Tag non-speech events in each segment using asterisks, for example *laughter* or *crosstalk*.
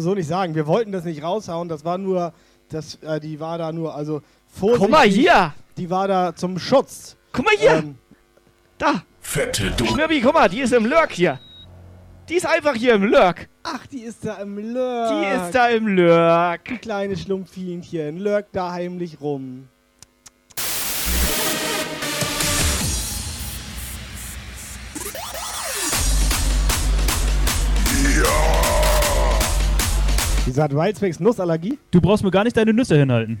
Du so nicht sagen. Wir wollten das nicht raushauen. Das war nur, das, äh, die war da nur, also vorsichtig. Guck mal hier. Die war da zum Schutz. Guck mal hier. Ähm, Da. Fette du. Schnürbi, guck mal, die ist im Lurk hier. Die ist einfach hier im Lurk. ach, die ist da im Lurk. Die ist da im Lurk. Die kleine Schlumpfinchen. Lurkt da heimlich rum. Wieso hat Wildspecs Nussallergie? Du brauchst mir gar nicht deine Nüsse hinhalten.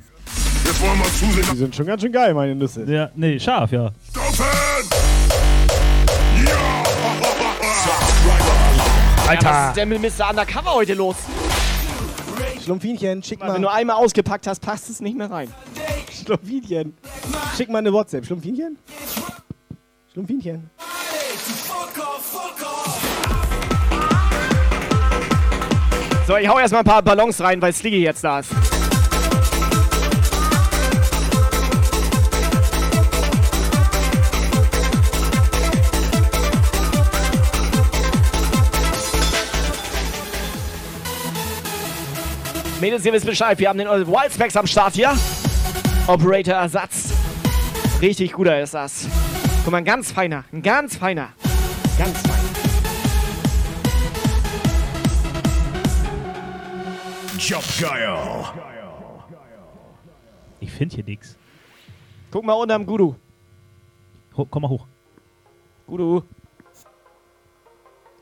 Jetzt wollen wir zusehen. Die sind schon ganz schön geil, meine Nüsse. Ja, nee, scharf, ja. Stoffen! Alter. was ist denn mit Mr. Undercover heute los? Schlumpfinchen, schick Wenn mal. du einmal ausgepackt hast, passt es nicht mehr rein. Schlumpfinchen. Schick mal eine WhatsApp. Schlumpfinchen? Schlumpfinchen. So, ich hau erstmal ein paar Ballons rein, weil Sliggy jetzt da ist. Mädels, ihr wisst Bescheid, wir haben den Wildspecs am Start hier. Operator Ersatz. Richtig guter ist das. Guck mal, ein ganz feiner, ein ganz feiner. Ganz feiner. Guile. Ich finde hier nichts. Guck mal unterm Gudu. Ho komm mal hoch. Gudu.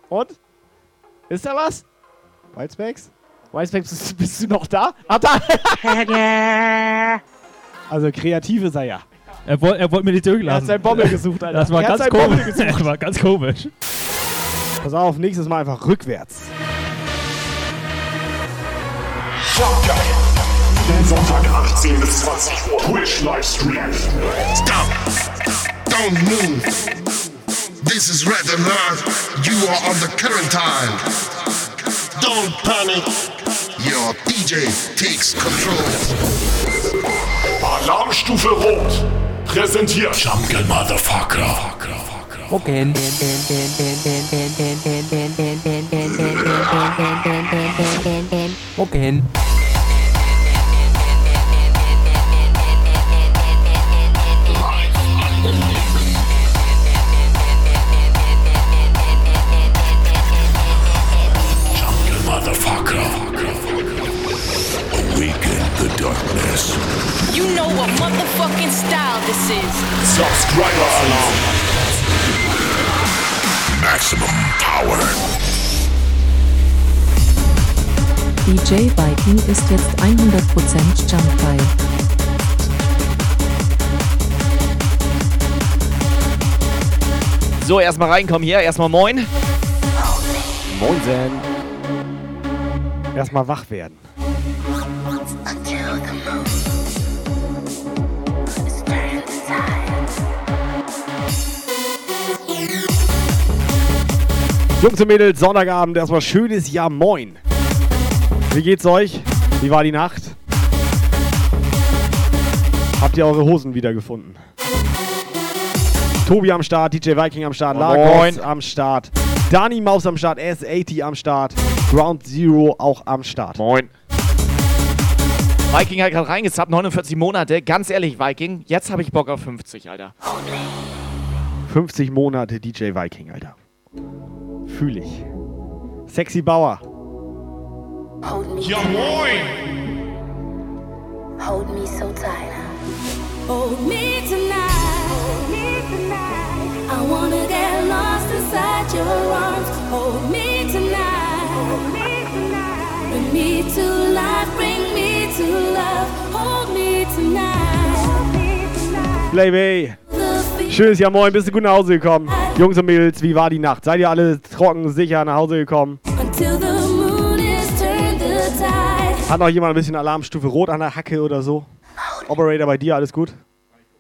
Und? Ist da was? Wildspecs? Whitespecs, bist, bist du noch da? Ah, da! *laughs* Also kreative sei ja. Er wollte er wollt mir nicht Er hat seinen Bommel gesucht, Alter. Das war er hat ganz komisch. *laughs* gesucht. Das war ganz komisch. Pass auf, nächstes Mal einfach rückwärts. Jump Guide. Sonntag 18 bis 20 Uhr. Twitch Livestream. Stop! Don't move! This is Red Alert. You are on the current time. Don't panic. Your DJ takes control. Alarmstufe Rot. Präsentiert. Jungle Motherfucker. Okay. *laughs* Okay. Jungle Motherfucker. Awaken the darkness. You know what motherfucking style this is. Subscriber Alarm. Maximum Power. DJ Viking ist jetzt 100% Jumpfile. So, erstmal reinkommen hier. Erstmal moin. Moinsen. Erstmal wach werden. Jungs und Mädels, Sonntagabend, erstmal schönes Jahr Moin. Wie geht's euch? Wie war die Nacht? Habt ihr eure Hosen wiedergefunden? Tobi am Start, DJ Viking am Start. Lagos am Start, Dani Maus am Start, S80 am Start, Ground Zero auch am Start. Moin. Viking hat gerade reingezappt, 49 Monate. Ganz ehrlich, Viking, jetzt habe ich Bock auf 50, Alter. 50 Monate DJ Viking, Alter. Fühl ich. Sexy Bauer. Ja moin. Hold me so tight. Hold me tonight. Hold me tonight. I wanna get lost inside your arms. Hold me tonight. Hold me tonight. Bring me to life. Bring me to love. Hold me tonight. Hold me tonight. Playbay. Schönes Jahr moin, bist du gut nach Hause gekommen? Jungs und Mädels, wie war die Nacht? Seid ihr alle trocken, sicher nach Hause gekommen? Until the Hat noch jemand ein bisschen Alarmstufe Rot an der Hacke oder so? Operator, bei dir alles gut?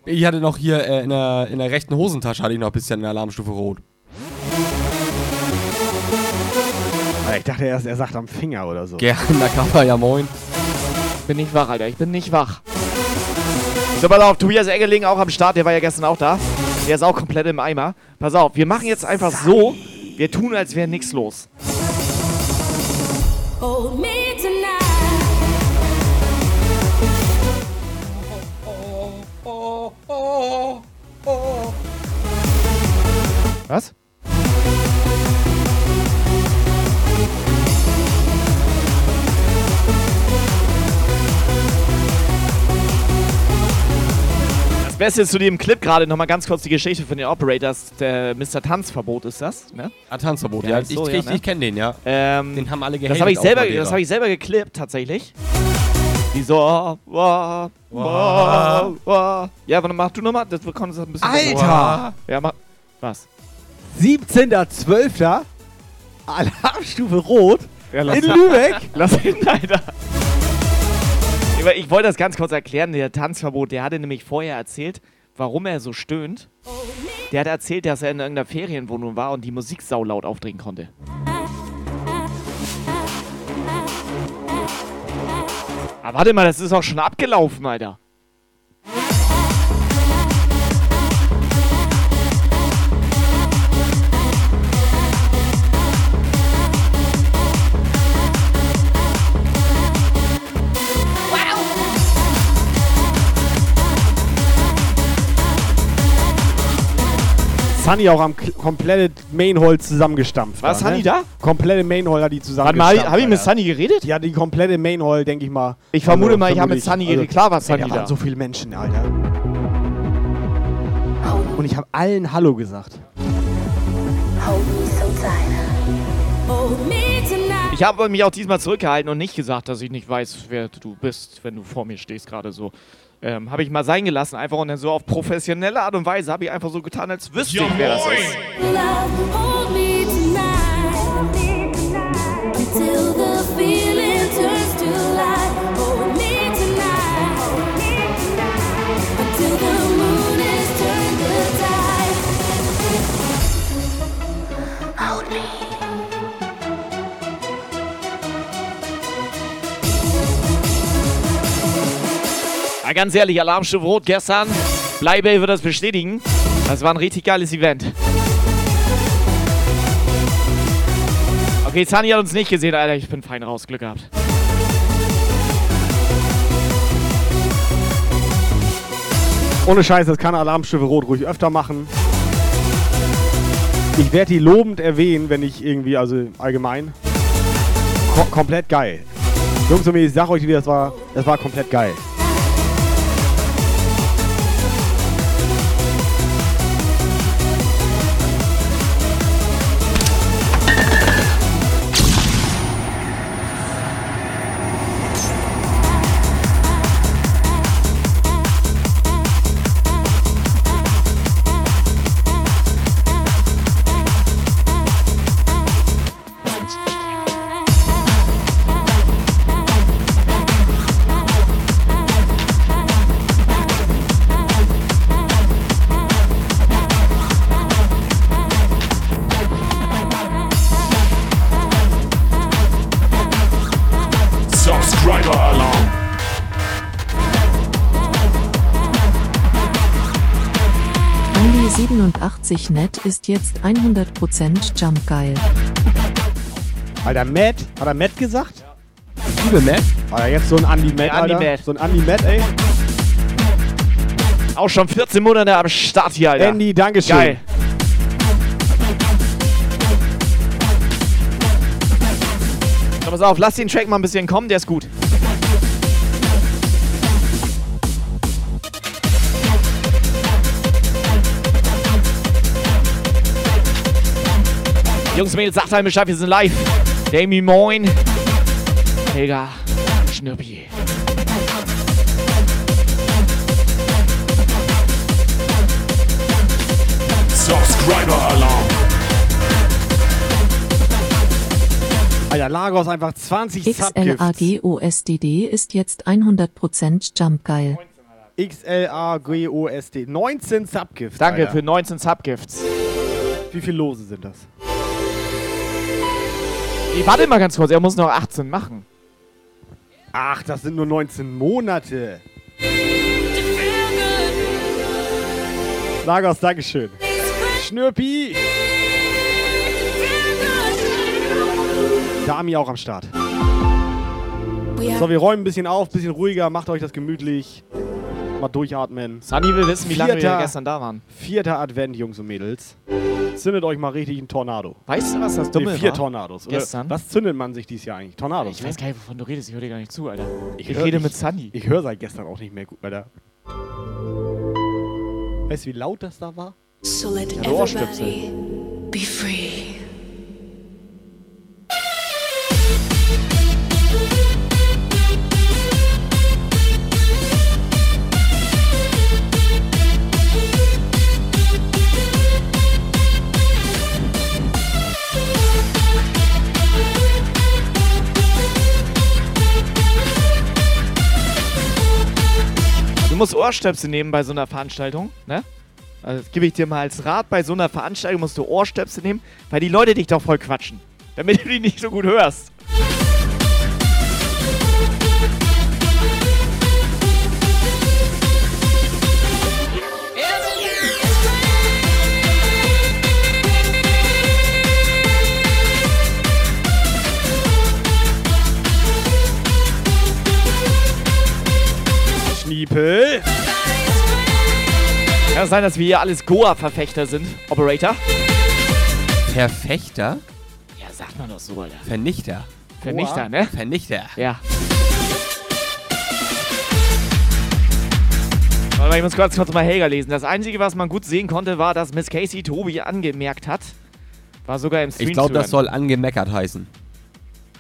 Ich hatte noch hier äh, in, der, in der rechten Hosentasche hatte ich noch ein bisschen eine Alarmstufe rot. Ah, Ich dachte erst, er sagt am Finger oder so. Gerne, na *laughs* Kappa, ja moin. Bin nicht wach, Alter. Ich bin nicht wach. So, pass auf, Tobias Engeling auch am Start. Der war ja gestern auch da. Der ist auch komplett im Eimer. Pass auf, wir machen jetzt einfach so. Wir tun, als wäre nichts los. Hold me Was? Das Beste zu dem Clip gerade nochmal ganz kurz die Geschichte von den Operators. Der Mr. Tanzverbot ist das, ne? Ah, Tanzverbot, Ja, ja. ist so, ich ja, ich, ne? ich kenne den, ja. Ähm, Den haben alle das gehatet habe ich, selber- das hab ich selber geklippt, tatsächlich. Wie so. Wow, wow, wow, wow. Ja, warte, mach du nochmal. Das bekommt es ein bisschen. Alter! Ja, mach. Was? 17.12. Alarmstufe Rot Ja, in Lübeck. *laughs* Lass ihn, Alter. Ich, ich wollte das ganz kurz erklären. Der Tanzverbot, der hatte nämlich vorher erzählt, warum er so stöhnt. Der hat erzählt, dass er in irgendeiner Ferienwohnung war und die Musik saulaut aufdrehen konnte. Aber warte mal, das ist auch schon abgelaufen, Alter. Sunny auch am K- komplette Mainhole zusammengestampft. War da, Sunny ne? da? Komplette Mainhole hat die Warte zusammengestampft. mal, habe ich mit. Sunny geredet? Ja, die komplette Mainhole, denke ich mal. Ich vermute Also, mal, ich habe mit Sunny geredet. Klar war Sunny ey, da da. waren so viele Menschen, Alter. Und ich habe allen Hallo gesagt. Ich habe mich auch diesmal zurückgehalten und nicht gesagt, dass ich nicht weiß, wer du bist, wenn du vor mir stehst gerade so. Ähm, habe ich mal sein gelassen, einfach und dann so auf professionelle Art und Weise habe ich einfach so getan, als wüsste ich, wer das ist. Love, Ja, ganz ehrlich, Alarmstufe Rot gestern, Bleibey wird das bestätigen. Das war ein richtig geiles Event. Okay, Sunny hat uns nicht gesehen, Alter. Ich bin fein raus. Glück gehabt. Ohne Scheiß, das kann Alarmstufe Rot ruhig öfter machen. Ich werde die lobend erwähnen, wenn ich irgendwie, also allgemein. Ko komplett geil. Jungs und Mädels, ich sag euch wieder, das war, das war komplett geil. 87 Net ist jetzt 100% Jump geil. Alter, Matt, hat er Matt gesagt? Liebe Matt. Alter, jetzt so ein Andy Matt, Andy Alter. Matt. So ein Andy Matt, ey. Auch schon 14 Monate am Start hier, Alter. Andy, Dankeschön. Geil. So, pass auf, lass den Track mal ein bisschen kommen, der ist gut. Jungs, Mädels, sagt einem Bescheid, wir sind live. Dami, moin. Helga, Schnürpi. Subscriber Alarm. Alter, Lagos einfach 20 Subgifts. XLAGOSDD ist jetzt 100% Jump geil. XLAGOSD. 19 Subgifts. Danke Alter. für 19 Subgifts. Wie viele Lose sind das? Nee, warte mal ganz kurz, er muss noch 18 machen. Ach, das sind nur 19 Monate. Lagos, Dankeschön. Schnürpi. Dami auch am Start. So, wir räumen ein bisschen auf, bisschen ruhiger, macht euch das gemütlich. Mal durchatmen. Sunny will wissen, wie lange wir Vierter- gestern da waren. Vierter Advent, Jungs und Mädels. Zündet euch mal richtig einen Tornado. Weißt du, was das Dumme nee, vier war? Tornados. Oder Gestern? Was zündet man sich dieses Jahr eigentlich? Tornados. Ich ne? weiß gar nicht, wovon du redest. Ich höre dir gar nicht zu, Alter. Ich, hör- rede mit Sunny. Ich höre seit gestern auch nicht mehr gut, Alter. Weißt du, wie laut das da war? So let everybody be free. Musst Ohrstöpsel nehmen bei so einer Veranstaltung, ne? Also das gebe ich dir mal als Rat. Bei so einer Veranstaltung musst du Ohrstöpsel nehmen, weil die Leute dich doch voll quatschen. Damit du die nicht so gut hörst. Schniepel. Kann es sein, dass wir hier alles Goa-Verfechter sind, Operator? Verfechter? Ja, sagt man doch so, Alter. Vernichter. Vernichter, ne? Vernichter. Ja. Warte mal, ich muss kurz, kurz mal Helga lesen. Das Einzige, was man gut sehen konnte, war, dass Miss Casey Tobi angemerkt hat. War sogar im Stream Ich glaube, das soll angemeckert heißen.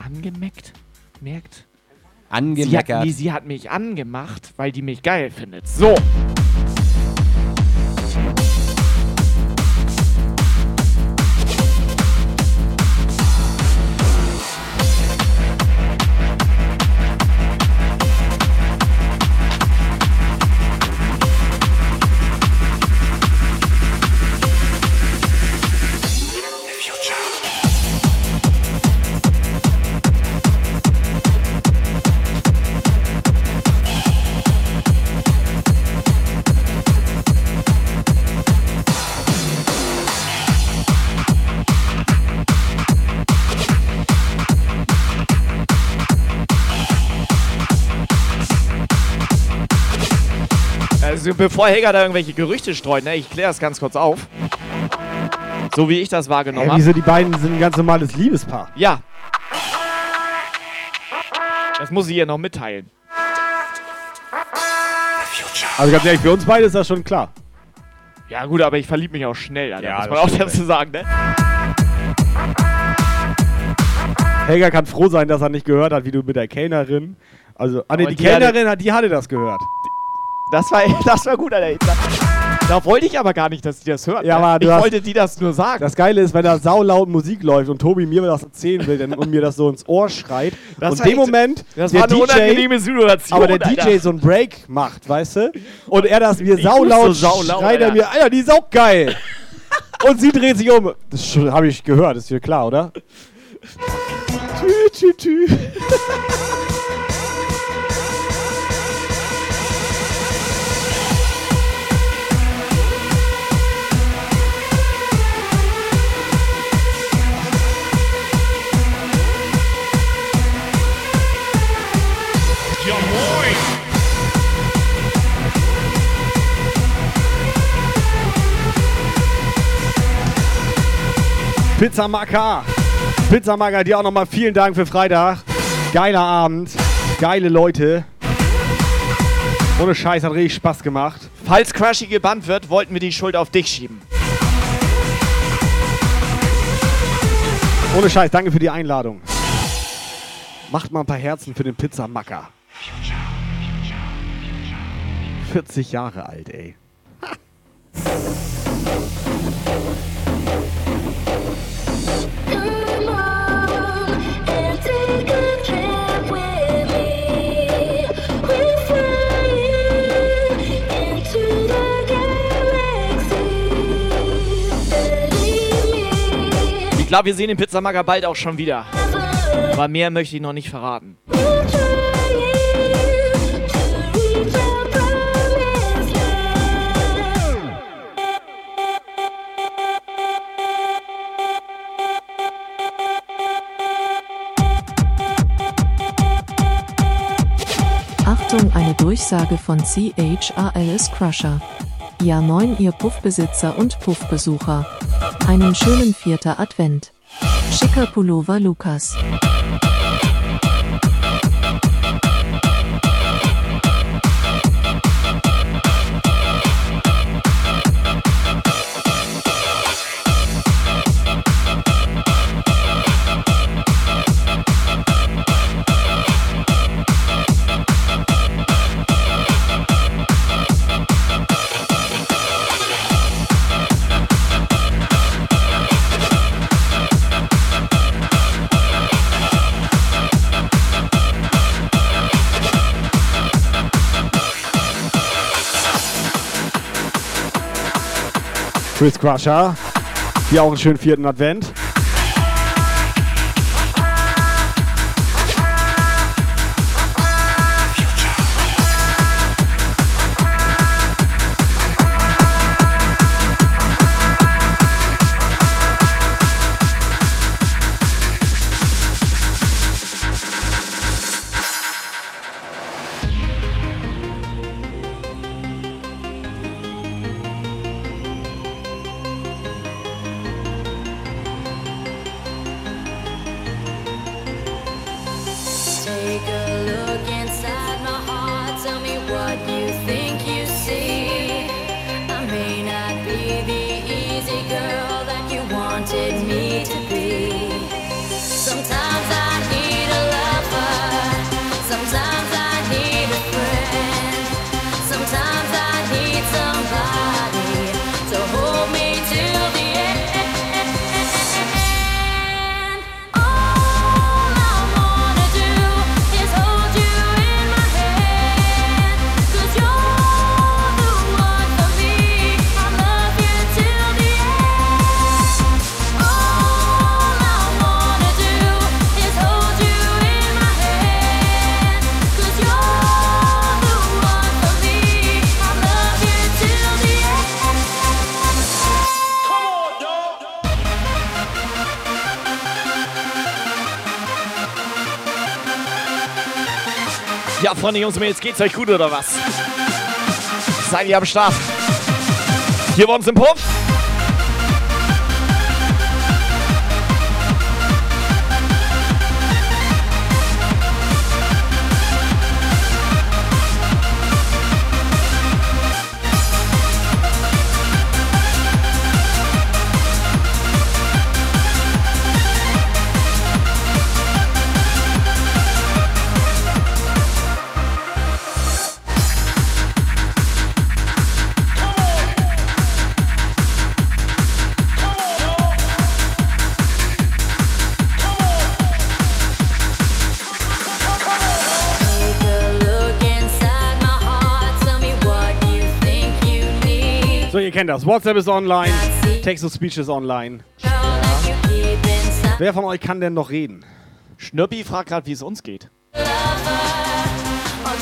Angemeckt? Merkt? Sie hat, Angemeckert. nee, sie hat mich angemacht, weil die mich geil findet. So. Bevor Helga da irgendwelche Gerüchte streut, ne, ich kläre das ganz kurz auf. So wie ich das wahrgenommen habe. wieso die beiden sind ein ganz normales Liebespaar? Ja. Das muss ich ihr noch mitteilen. Also ganz ehrlich, für uns beide ist das schon klar. Ja gut, aber ich verlieb mich auch schnell, Alter. Ja, muss man auch stimmt, dazu sagen, ne? Helga kann froh sein, dass er nicht gehört hat, wie du mit der Kellnerin. Also, ah, Aber die, die hatte- Kellnerin, hat, die hatte das gehört. Das war, *laughs* das war gut, Alter. Da, wollte ich aber gar nicht, dass die das hört. Ja, ne? aber ich wollte die das nur sagen. Das Geile ist, wenn da saulaut Musik läuft und Tobi mir das erzählen will dann, und mir das so ins Ohr schreit. Das und in dem Moment, das der war eine DJ, unangenehme Situation, aber der Alter. DJ so einen Break macht, weißt du? Und er das mir saulaut, wusste saulaut, schreit er Alter. mir, Alter, die ist auch geil. und sie dreht sich um. Das habe ich gehört, ist dir klar, oder? Tü, tü, tü. Pizza Maca. Pizza Maca, dir auch nochmal vielen Dank für Freitag. Geiler Abend. Geile Leute. Ohne Scheiß hat richtig Spaß gemacht. Falls Crushy gebannt wird, wollten wir die Schuld auf dich schieben. Ohne Scheiß, danke für die Einladung. Macht mal ein paar Herzen für den Pizza Macker. 40 Jahre alt, ey. Glaube, wir sehen den Pizzamacker bald auch schon wieder. Aber mehr möchte ich noch nicht verraten. Achtung, eine Durchsage von CHRLS Crusher. Ja moin ihr Puffbesitzer und Puffbesucher. Einen schönen vierter Advent. Schicker Pullover Lukas. Chris Crusher. Hier auch einen schönen vierten Advent. Freunde, Jungs und Mädels, geht's euch gut oder was? Seid ihr am Start? Hier bei uns im Puff. Kennt das. WhatsApp ist online. Text-to-Speech ist online. Wer von euch kann denn noch reden? Schnürpi fragt gerade, wie es uns geht. I'll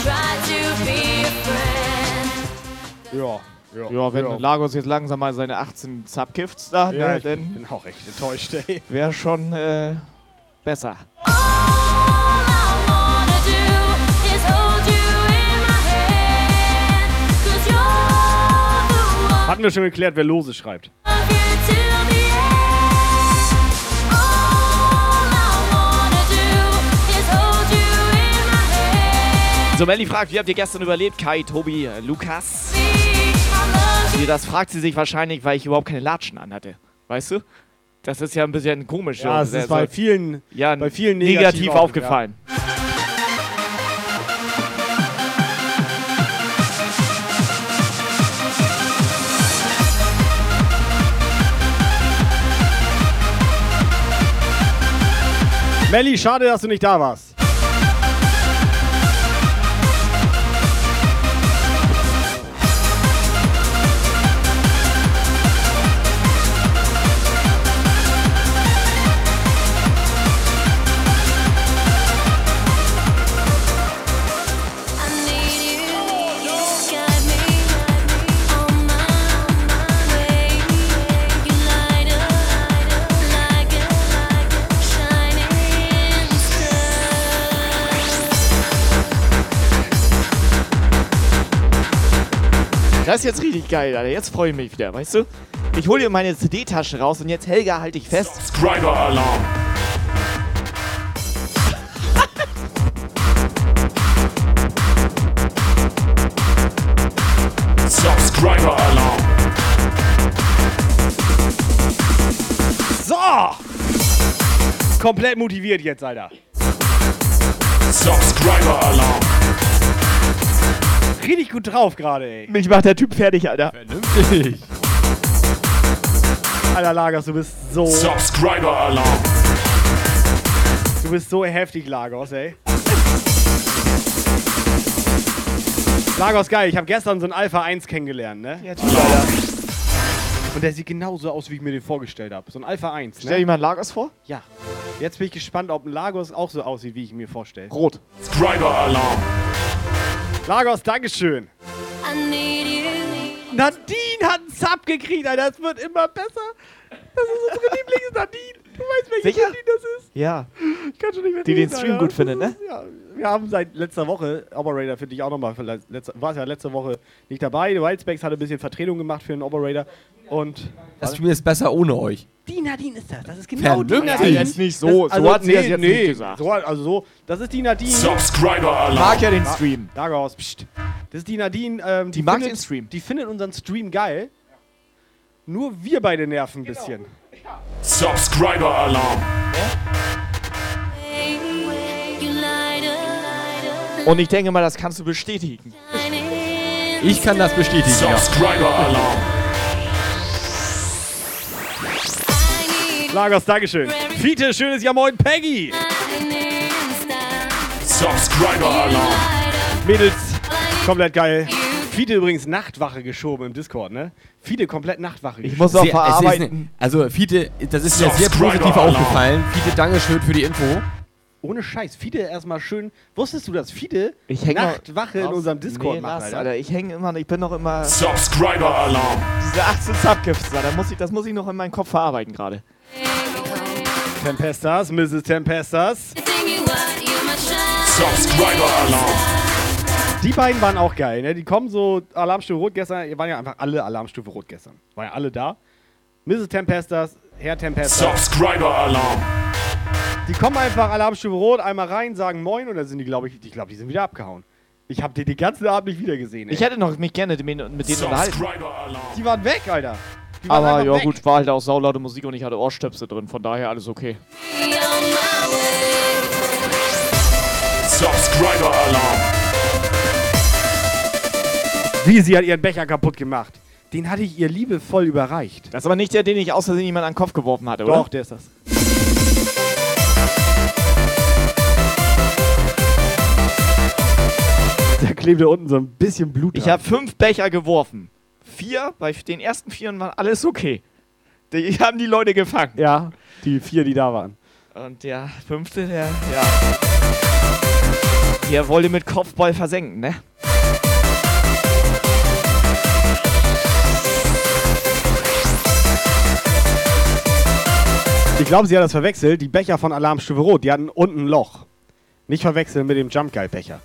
try to be a friend. Ja. Ja, wenn Lagos jetzt langsam mal seine 18 Subgifts da, Ja, na, ich dann bin auch echt enttäuscht, ey. wäre schon äh, besser. Hatten wir schon geklärt, wer Lose schreibt. So, Melly fragt, wie habt ihr gestern überlebt? Kai, Tobi, Lukas. Das fragt sie sich wahrscheinlich, weil ich überhaupt keine Latschen anhatte. Weißt du? Das ist ja ein bisschen komisch. Ja, es Sehr- ist bei vielen, ja, bei vielen negativ, negativ aufgefallen. Melli, schade, dass du nicht da warst. Das ist jetzt richtig geil, Alter. Jetzt freue ich mich wieder, weißt du? Ich hole dir meine CD-Tasche raus und jetzt, Helga, halt dich fest. Subscriber Alarm. Subscriber Alarm. So! Komplett motiviert jetzt, Alter. Subscriber Alarm. Richtig gut drauf gerade, ey. Mich macht der Typ fertig, Alter. Vernünftig. Alter Lagos, du bist so. Subscriber Alarm. Du bist so heftig, Lagos, ey. Lagos, geil. Ich habe gestern so einen Alpha 1 kennengelernt, ne? Ja, Typ, Alter. Und der sieht genauso aus, wie ich mir den vorgestellt habe. So ein Alpha 1, Stell dir ne? mal Lagos vor. Ja. Jetzt bin ich gespannt, ob ein Lagos auch so aussieht, wie ich mir vorstelle. Rot. Subscriber Alarm. Lagos, Dankeschön. Nadine hat einen Sub gekriegt, Alter. Das wird immer besser. Das ist unsere Lieblings-Nadine. Du weißt, welche Sicher? Nadine das ist. Ja. Ich kann schon nicht mehr Die den Stream gut findet, ne? Ja, wir haben seit letzter Woche, Operator finde ich auch nochmal, war ja letzte Woche nicht dabei. Die Wildspecs hat ein bisschen Vertretung gemacht für den Operator. Und Das Spiel ist besser ohne euch. die Nadine ist das. Das ist genau die. Nadine. Jetzt nicht so. Das, so hat sie das jetzt nicht gesagt. So, also so, das ist die Nadine. Subscriber Alarm. Mag ja den Stream. Daraus, pst. Das ist die Nadine, ähm, die, Die mag findet, den Stream. Die findet unseren Stream geil. Nur wir beide nerven ein Genau. bisschen. Subscriber Alarm. Und ich denke mal, das kannst du bestätigen. Ich kann das bestätigen. Ja. Subscriber Alarm. Lagos, Dankeschön. Fiete, schönes Jahr moin, Peggy. Subscriber Alarm. Mädels, komplett geil. Fiete übrigens Nachtwache geschoben im Discord, ne? Fiete komplett Nachtwache Ich geschoben. muss auch verarbeiten. ne, also, Fiete, das ist mir sehr positiv aufgefallen. Fiete, Dankeschön für die Info. Ohne Scheiß. Fiete erstmal schön. Wusstest du, dass Fiete Ich Nachtwache in unserem Discord nee, macht, Alter? Alter. Ich hänge immer, ich bin noch immer Subscriber Alarm. diese 18 Subgifts, da muss ich, das muss ich noch in meinen Kopf verarbeiten gerade. Tempestas, Mrs. Tempestas. Subscriber Alarm. Die beiden waren auch geil, ne? Die kommen so Alarmstufe Rot gestern. Ihr waren ja einfach alle Alarmstufe Rot gestern. Waren ja alle da. Mrs. Tempestas, Herr Tempestas. Subscriber Alarm. Die kommen einfach Alarmstufe Rot einmal rein, sagen Moin und dann sind die, glaube ich, ich glaube, die sind wieder abgehauen. Ich habe die den ganzen Abend nicht wieder gesehen. Ey. Ich hätte noch mich gerne mit, denen unterhalten. Subscriber Alarm. die waren weg, Alter. Die waren Aber ja weg. gut, war halt auch saulaute Musik und ich hatte Ohrstöpsel drin, von daher alles okay. Subscriber Alarm. *laughs* Wie sie hat ihren Becher kaputt gemacht. Den hatte ich ihr liebevoll überreicht. Das ist aber nicht der, den ich aus Versehen jemand an den Kopf geworfen hatte, oder? Doch, der ist das. Da klebte unten so ein bisschen Blut Ich habe fünf Becher geworfen. Vier, bei den ersten vier waren alles okay. Die haben die Leute gefangen. Ja, die vier, die da waren. Und der fünfte, der, ja. Der wollte mit Kopfball versenken, ne? Ich glaube, sie hat das verwechselt. Die Becher von Alarmstufe Rot, die hatten unten ein Loch. Nicht verwechseln mit dem Jump Guy Becher.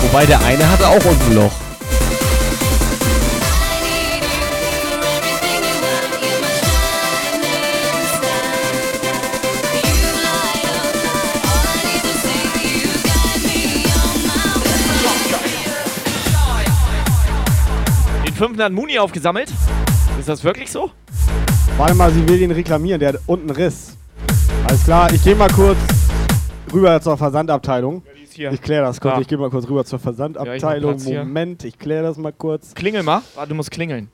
Wobei der eine hatte auch unten ein Loch. Den fünften hat Muni aufgesammelt. Ist das wirklich so? Warte mal, sie will den reklamieren. Der hat unten einen Riss. Alles klar, ich gehe mal kurz rüber zur Versandabteilung. Die ist hier. Ich kläre das kurz. Ja. Ich gehe mal kurz rüber zur Versandabteilung. Platz hier. Moment, ich kläre das mal kurz. Klingel mal. Warte, du musst klingeln.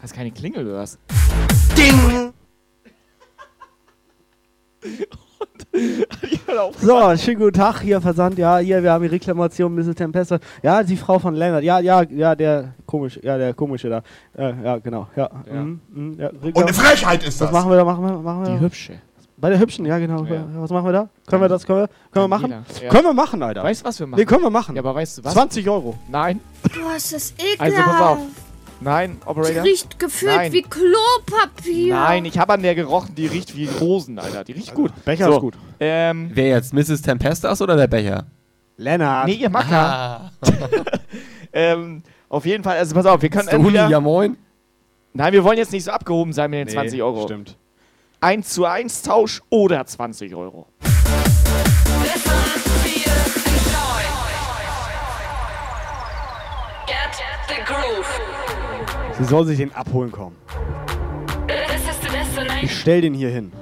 Hast keine Klingel, oder was? *laughs* So, schönen guten Tag, hier Versand. Ja, hier, wir haben die Reklamation, Mrs. Tempesta. Ja, die Frau von Lennart. Ja, ja, ja, der komisch, ja, der komische da. Äh, ja, genau. Ja. Ja. mhm, mhm, ja. Und eine Frechheit ist Was das. machen wir da? Machen wir, machen wir Die da? hübsche. Bei der hübschen, ja, genau. Ja. Was machen wir da? Können wir das, können wir, können wir machen? Ja. Können wir machen, Alter. Weißt du, was wir machen? Nee, können wir machen. ja, aber weißt du was? 20 Euro. Nein. Boah, ist das ekelhaft. Also pass auf. Nein, Die Operator. riecht gefühlt Nein. wie Klopapier. Nein, ich habe an der gerochen, die riecht wie Rosen, Alter. Die riecht gut. Becher So. ist gut. Ähm, Wer jetzt? Mrs. Tempestas oder der Becher? Lennart. Nee, ihr Macker. *laughs* ähm, auf jeden Fall, also pass auf, wir können Ist der Uni, entweder... ja moin. Nein, wir wollen jetzt nicht so abgehoben sein mit den Nee, 20 Euro. Stimmt. 1 zu 1 Tausch oder 20 Euro. Sie soll sich den abholen kommen. Ich stell den hier hin.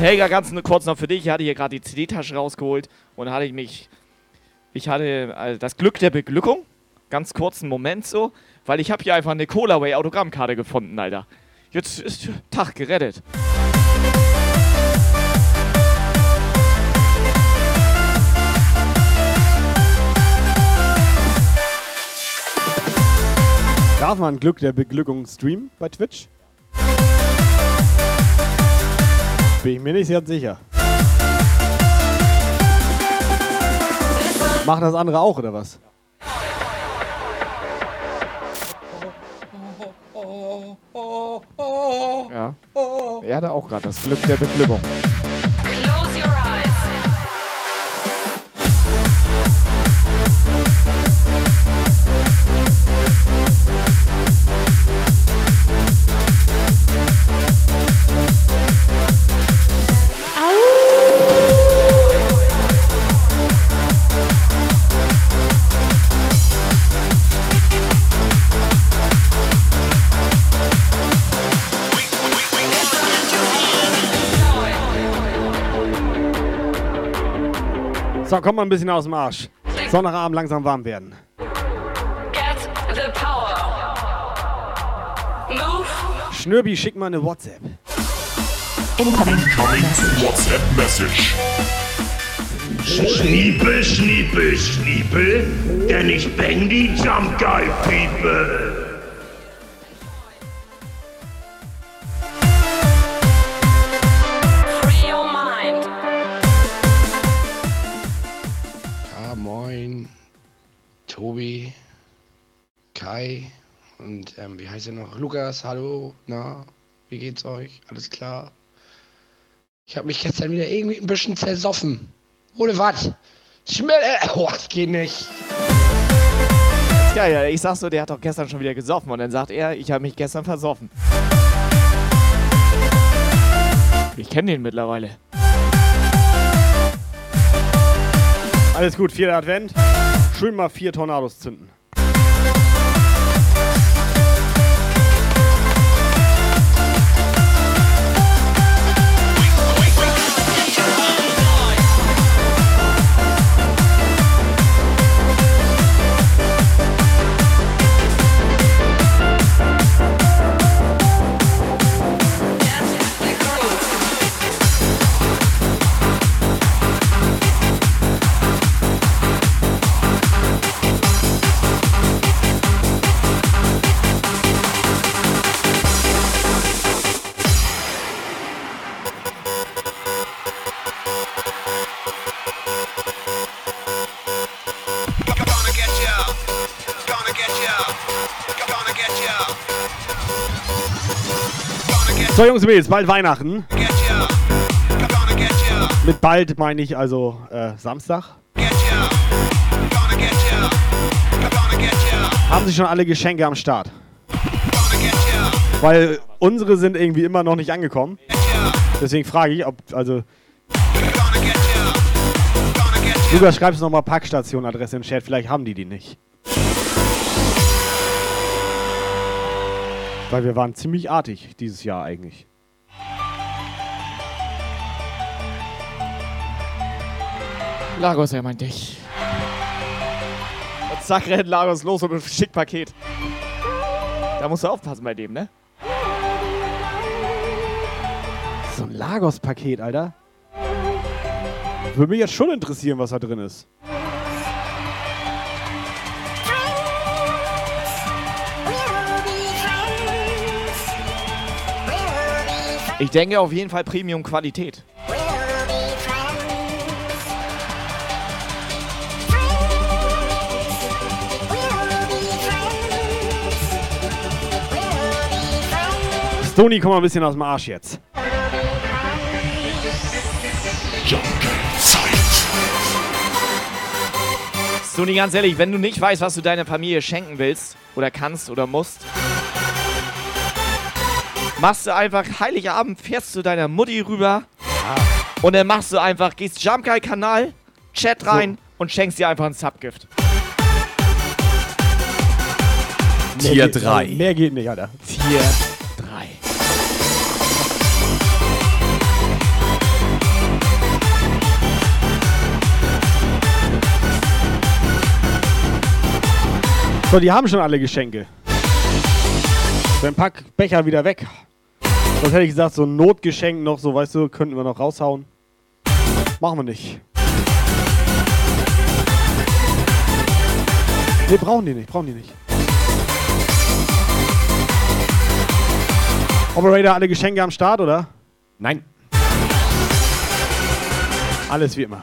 Helga, ganz nur kurz noch für dich. Ich hatte hier gerade die CD-Tasche rausgeholt und hatte ich mich. Ich hatte äh, das Glück der Beglückung. Ganz kurzen Moment so, weil ich habe hier einfach eine Colaway Autogrammkarte gefunden, Alter. Jetzt ist Tag gerettet. Darf man Glück der Beglückung streamen bei Twitch? Bin ich mir nicht ganz sicher. Machen das andere auch, oder was? Ja. Er hatte auch gerade das Glück der Beglückung. Close So, komm mal ein bisschen aus dem Arsch. Sonntagabend langsam warm werden. Get the power. Move. Schnürbi, schick mal eine WhatsApp. Incoming WhatsApp Message. Schniepel, schniepel, schniepel, denn ich bang die Jump Guy People. Moin. Tobi, Kai und ähm, wie heißt er noch? Lukas, hallo, na, wie geht's euch? Alles klar? Ich habe mich gestern wieder irgendwie ein bisschen zersoffen. Ohne was? Schmelle! Oh, das geht nicht. Ja, ja, ich sag so, der hat doch gestern schon wieder gesoffen und dann sagt er, ich habe mich gestern versoffen. Ich kenne den mittlerweile. Alles gut, vierter Advent. Schön mal vier Tornados zünden. So, Jungs und Mädels, bald Weihnachten. Mit bald meine ich also äh, Samstag. Haben Sie schon alle Geschenke am Start? Weil unsere sind irgendwie immer noch nicht angekommen. Deswegen frage ich, ob, also. Lukas, schreibst nochmal Packstation-Adresse den Chat, vielleicht haben die die nicht. Weil wir waren ziemlich artig dieses Jahr eigentlich. Lagos, er meint dich. Und zack, rennt Lagos los und schickt Paket. Da musst du aufpassen bei dem, ne? So ein Lagos-Paket, Alter. Würde mich jetzt schon interessieren, was da drin ist. Ich denke auf jeden Fall Premium-Qualität. Toni, komm mal ein bisschen aus dem Arsch jetzt. Toni, ganz ehrlich, wenn du nicht weißt, was du deiner Familie schenken willst oder kannst oder musst, machst du einfach Heiligabend, fährst zu deiner Mutti rüber und dann machst du einfach, gehst Jump Guy Kanal, Chat rein und schenkst dir einfach ein Subgift. Tier geht- 3. Mehr geht nicht, Alter. Tier 3. So, die haben schon alle Geschenke. Dann pack Becher wieder weg. Sonst hätte ich gesagt, so ein Notgeschenk noch, so weißt du, könnten wir noch raushauen. Machen wir nicht. Nee, brauchen die nicht, brauchen die nicht. Operator, alle Geschenke am Start, oder? Nein. Alles wie immer.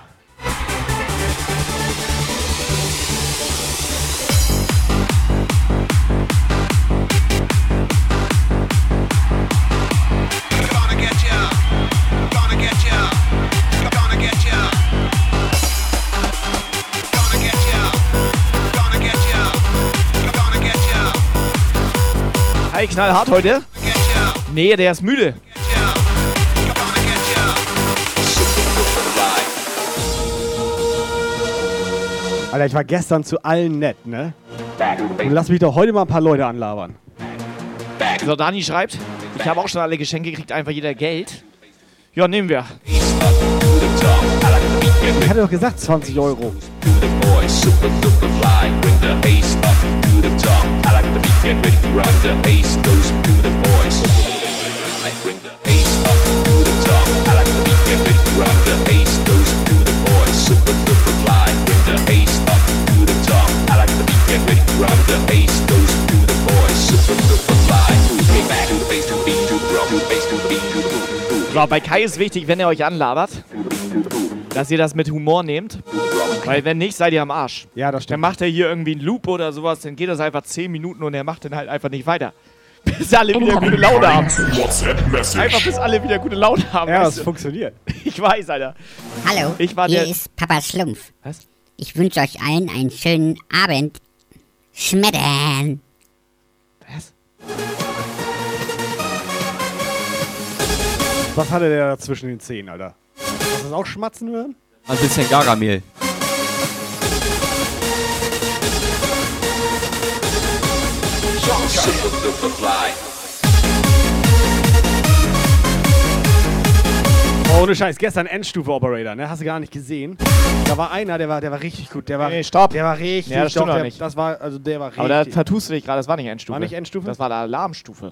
Hi, knallhart heute? Nee, der ist müde. Alter, ich war gestern zu allen nett, ne? Und lass mich doch heute mal ein paar Leute anlabern. So, Dani schreibt, ich habe auch schon alle Geschenke gekriegt, einfach jeder Geld. Ja, nehmen wir. Ich hatte doch gesagt 20 Euro. So, bei Kai ist wichtig, wenn er euch anlabert, dass ihr das mit Humor nehmt. Weil wenn nicht, seid ihr am Arsch. Ja, das Dann macht er hier irgendwie einen Loop oder sowas, dann geht das einfach 10 Minuten und er macht dann halt einfach nicht weiter. *laughs* Bis alle wieder gute Laune haben. Einfach bis alle wieder gute Laune haben. Ja, das funktioniert. *laughs* Ich weiß, Alter. Hallo, Ich war hier der- ist Papa Schlumpf. Was? Ich wünsche euch allen einen schönen Abend. Schmettern. Was? Was hatte der da zwischen den Zähnen, Alter? Hast du das auch schmatzen hören? Ein bisschen Gargamel. Oh, ohne Scheiß, gestern Endstufe Operator, ne? Hast du gar nicht gesehen. Da war einer, der war, der war richtig gut. Der war, Nee, stopp. Der war richtig Ja, das stimmt doch, der, nicht. Das war, also der war richtig. Aber da vertust du dich gerade, das war nicht Endstufe. War nicht Endstufe? Das war eine Alarmstufe.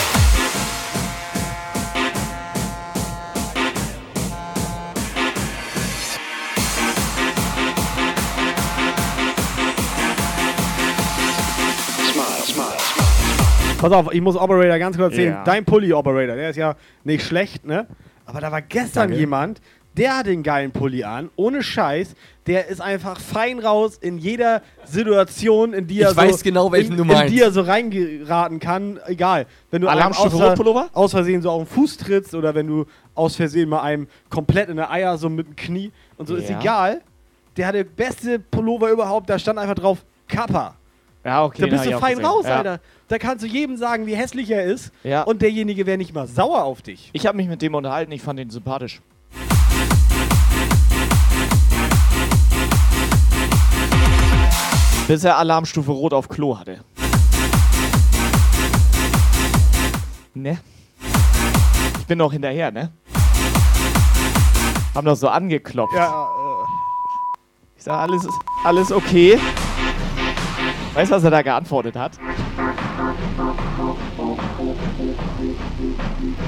Pass auf, ich muss Operator ganz kurz erzählen. Ja. Dein Pulli Operator, der ist ja nicht schlecht, ne? Aber da war gestern Danke. jemand, der hat den geilen Pulli an, ohne Scheiß. Der ist einfach fein raus in jeder Situation, in die Ich er so, weiß genau, welchen in, du in meinst. die er so reingeraten kann. Egal, wenn du einem aus, Versehen so auf den Fuß trittst oder wenn du aus Versehen mal einem komplett in der Eier so mit dem Knie und so ist Ja. egal. Der hatte beste Pullover überhaupt. Da stand einfach drauf Kappa. Ja, okay. Da bist du fein raus, ja. Alter. Da kannst du jedem sagen, wie hässlich er ist. Ja. Und derjenige wäre nicht mal sauer auf dich. Ich habe mich mit dem unterhalten, ich fand ihn sympathisch. Bis er Alarmstufe Rot auf Klo hatte. Ne? Ich bin noch hinterher, ne? Haben doch so angeklopft. Ja, Ich sag, alles, alles okay. Weißt du, was er da geantwortet hat?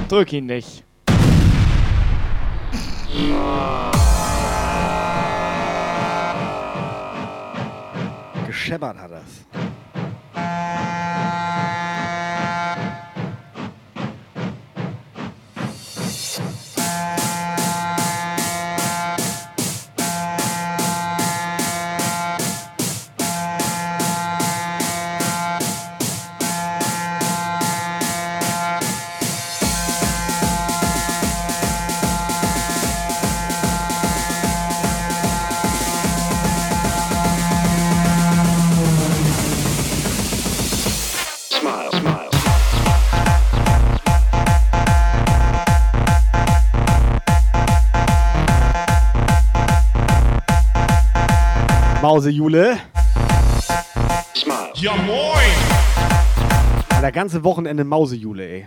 Drück ihn nicht. Gescheppert hat das. Mausejule. Smile. Ja moin! Alter, ganze Wochenende Mausejule, ey.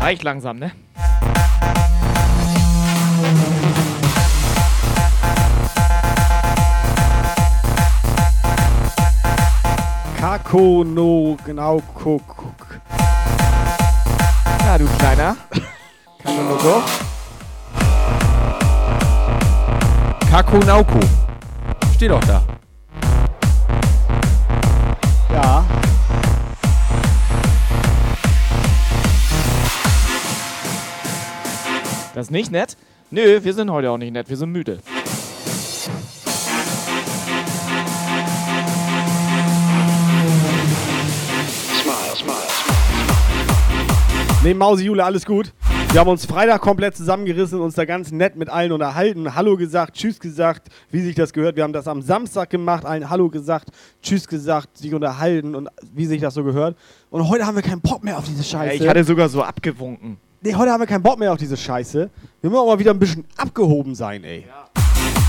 Reicht langsam, ne? Kako no genau guck. Na, du Kleiner. *laughs* Kann nur so. Kakonauko. Steht doch da. Ja. Das ist nicht nett? Nö, wir sind heute auch nicht nett. Wir sind müde. Nee, Mausejule, alles gut. Wir haben uns Freitag komplett zusammengerissen, uns da ganz nett mit allen unterhalten, Hallo gesagt, Tschüss gesagt, wie sich das gehört. Wir haben das am Samstag gemacht, allen Hallo gesagt, Tschüss gesagt, sich unterhalten und wie sich das so gehört. Und heute haben wir keinen Bock mehr auf diese Ja, Scheiße. ich hatte sogar so abgewunken. nee, heute haben wir keinen Bock mehr auf diese Scheiße. Wir müssen auch mal wieder ein bisschen abgehoben sein, ey.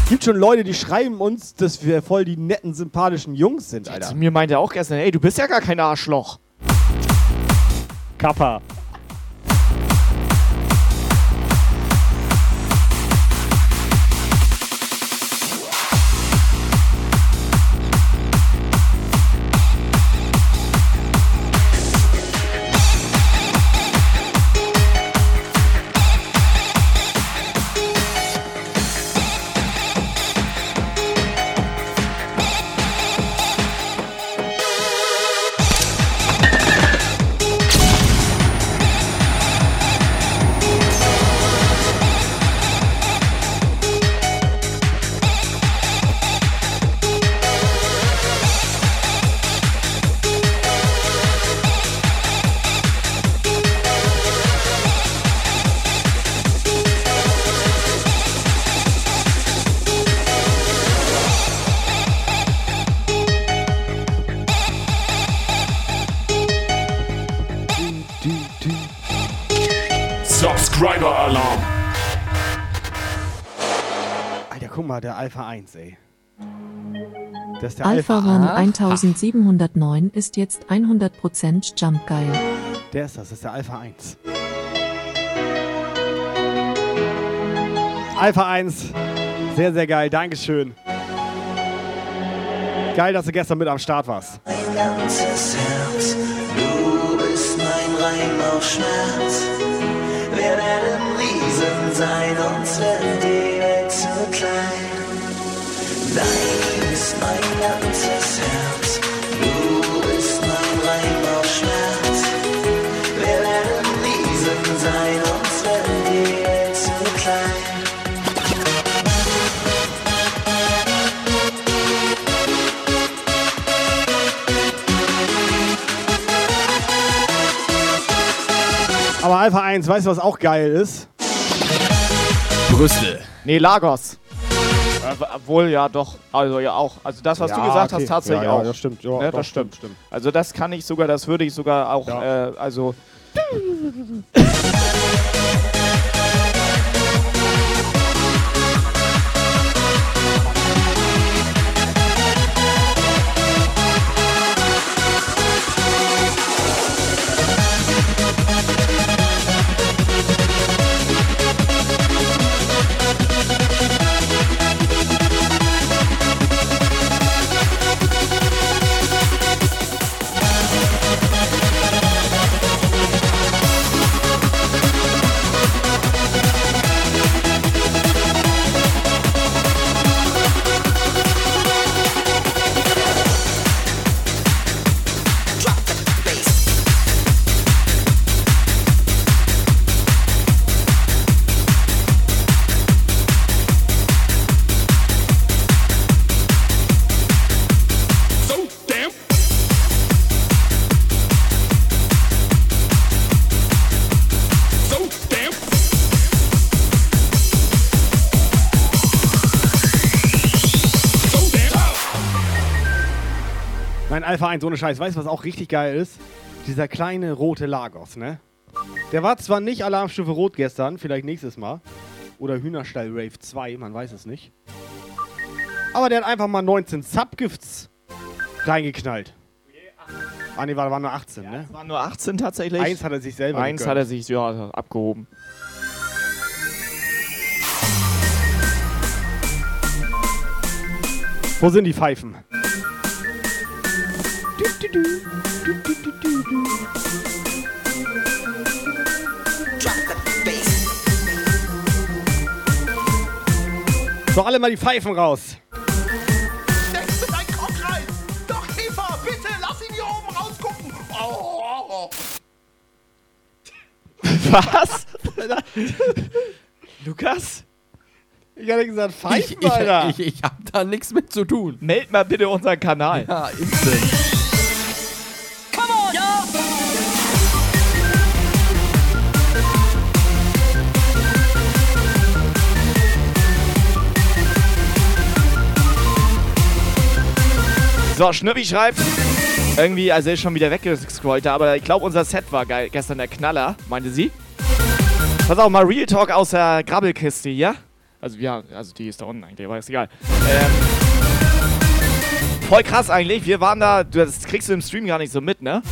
Gibt schon Leute, die schreiben uns, dass wir voll die netten, sympathischen Jungs sind, Alter. Zu mir meinte er auch gestern, ey, du bist ja gar kein Arschloch. Kappa. 1, ey. Das ist der Alpha Alpha. Run 1709 ist jetzt 100% Jump geil. Der ist das, das ist der Alpha 1. Alpha 1, sehr, sehr geil, Dankeschön. Geil, dass du gestern mit am Start warst. Mein ganzes Herz, du bist mein Reim auf Schmerz. Wir werden Riesen sein, uns wird die Welt zu klein. Dein ist mein ganzes Herz, du bist mein Reim auf Schmerz. Wir werden Riesen sein, uns wird die Welt zu klein. Aber Alpha 1, weißt du, was auch geil ist? Brüste. Nee, Lagos. Obwohl, ja, doch. Also, ja, auch. Also, das, was Ja, du gesagt okay. hast, tatsächlich Ja, ja, auch. das stimmt. Ja, ne, doch, das stimmt. stimmt, stimmt. Also, das kann ich sogar, das würde ich sogar auch, äh, also. *laughs* Nein, Alpha 1, ohne Scheiß. Weißt du, was auch richtig geil ist? Dieser kleine rote Lagos, ne? Der war zwar nicht Alarmstufe Rot gestern, vielleicht nächstes Mal. Oder Hühnerstall Rave 2, man weiß es nicht. Aber der hat einfach mal 19 Subgifts reingeknallt. Ah, ne, war, war nur 18, ne? Es waren nur 18 tatsächlich. Eins hat er sich selber Eins gegönnt. hat er sich ja, abgehoben. Wo sind die Pfeifen? So, alle mal die Pfeifen raus. Steckst du dein Kopf rein? Doch, Eva, bitte, lass ihn hier oben rausgucken. Oh. Was? *laughs* Lukas? Ich hatte gesagt, Ich, Pfeifen, ich, Alter. ich, ich hab da nichts mit zu tun. Meld mal bitte unseren Kanal. Ja, instant. So, Schnüppi schreibt, irgendwie, also ist schon wieder weggescrollt, aber ich glaube, unser Set war geil, gestern der Knaller, meinte sie. Pass auf, mal Real Talk aus der Grabbelkiste, ja? Also, ja, also die ist da unten eigentlich, aber ist egal. Ähm, voll krass eigentlich, wir waren da, das kriegst du im Stream gar nicht so mit, ne?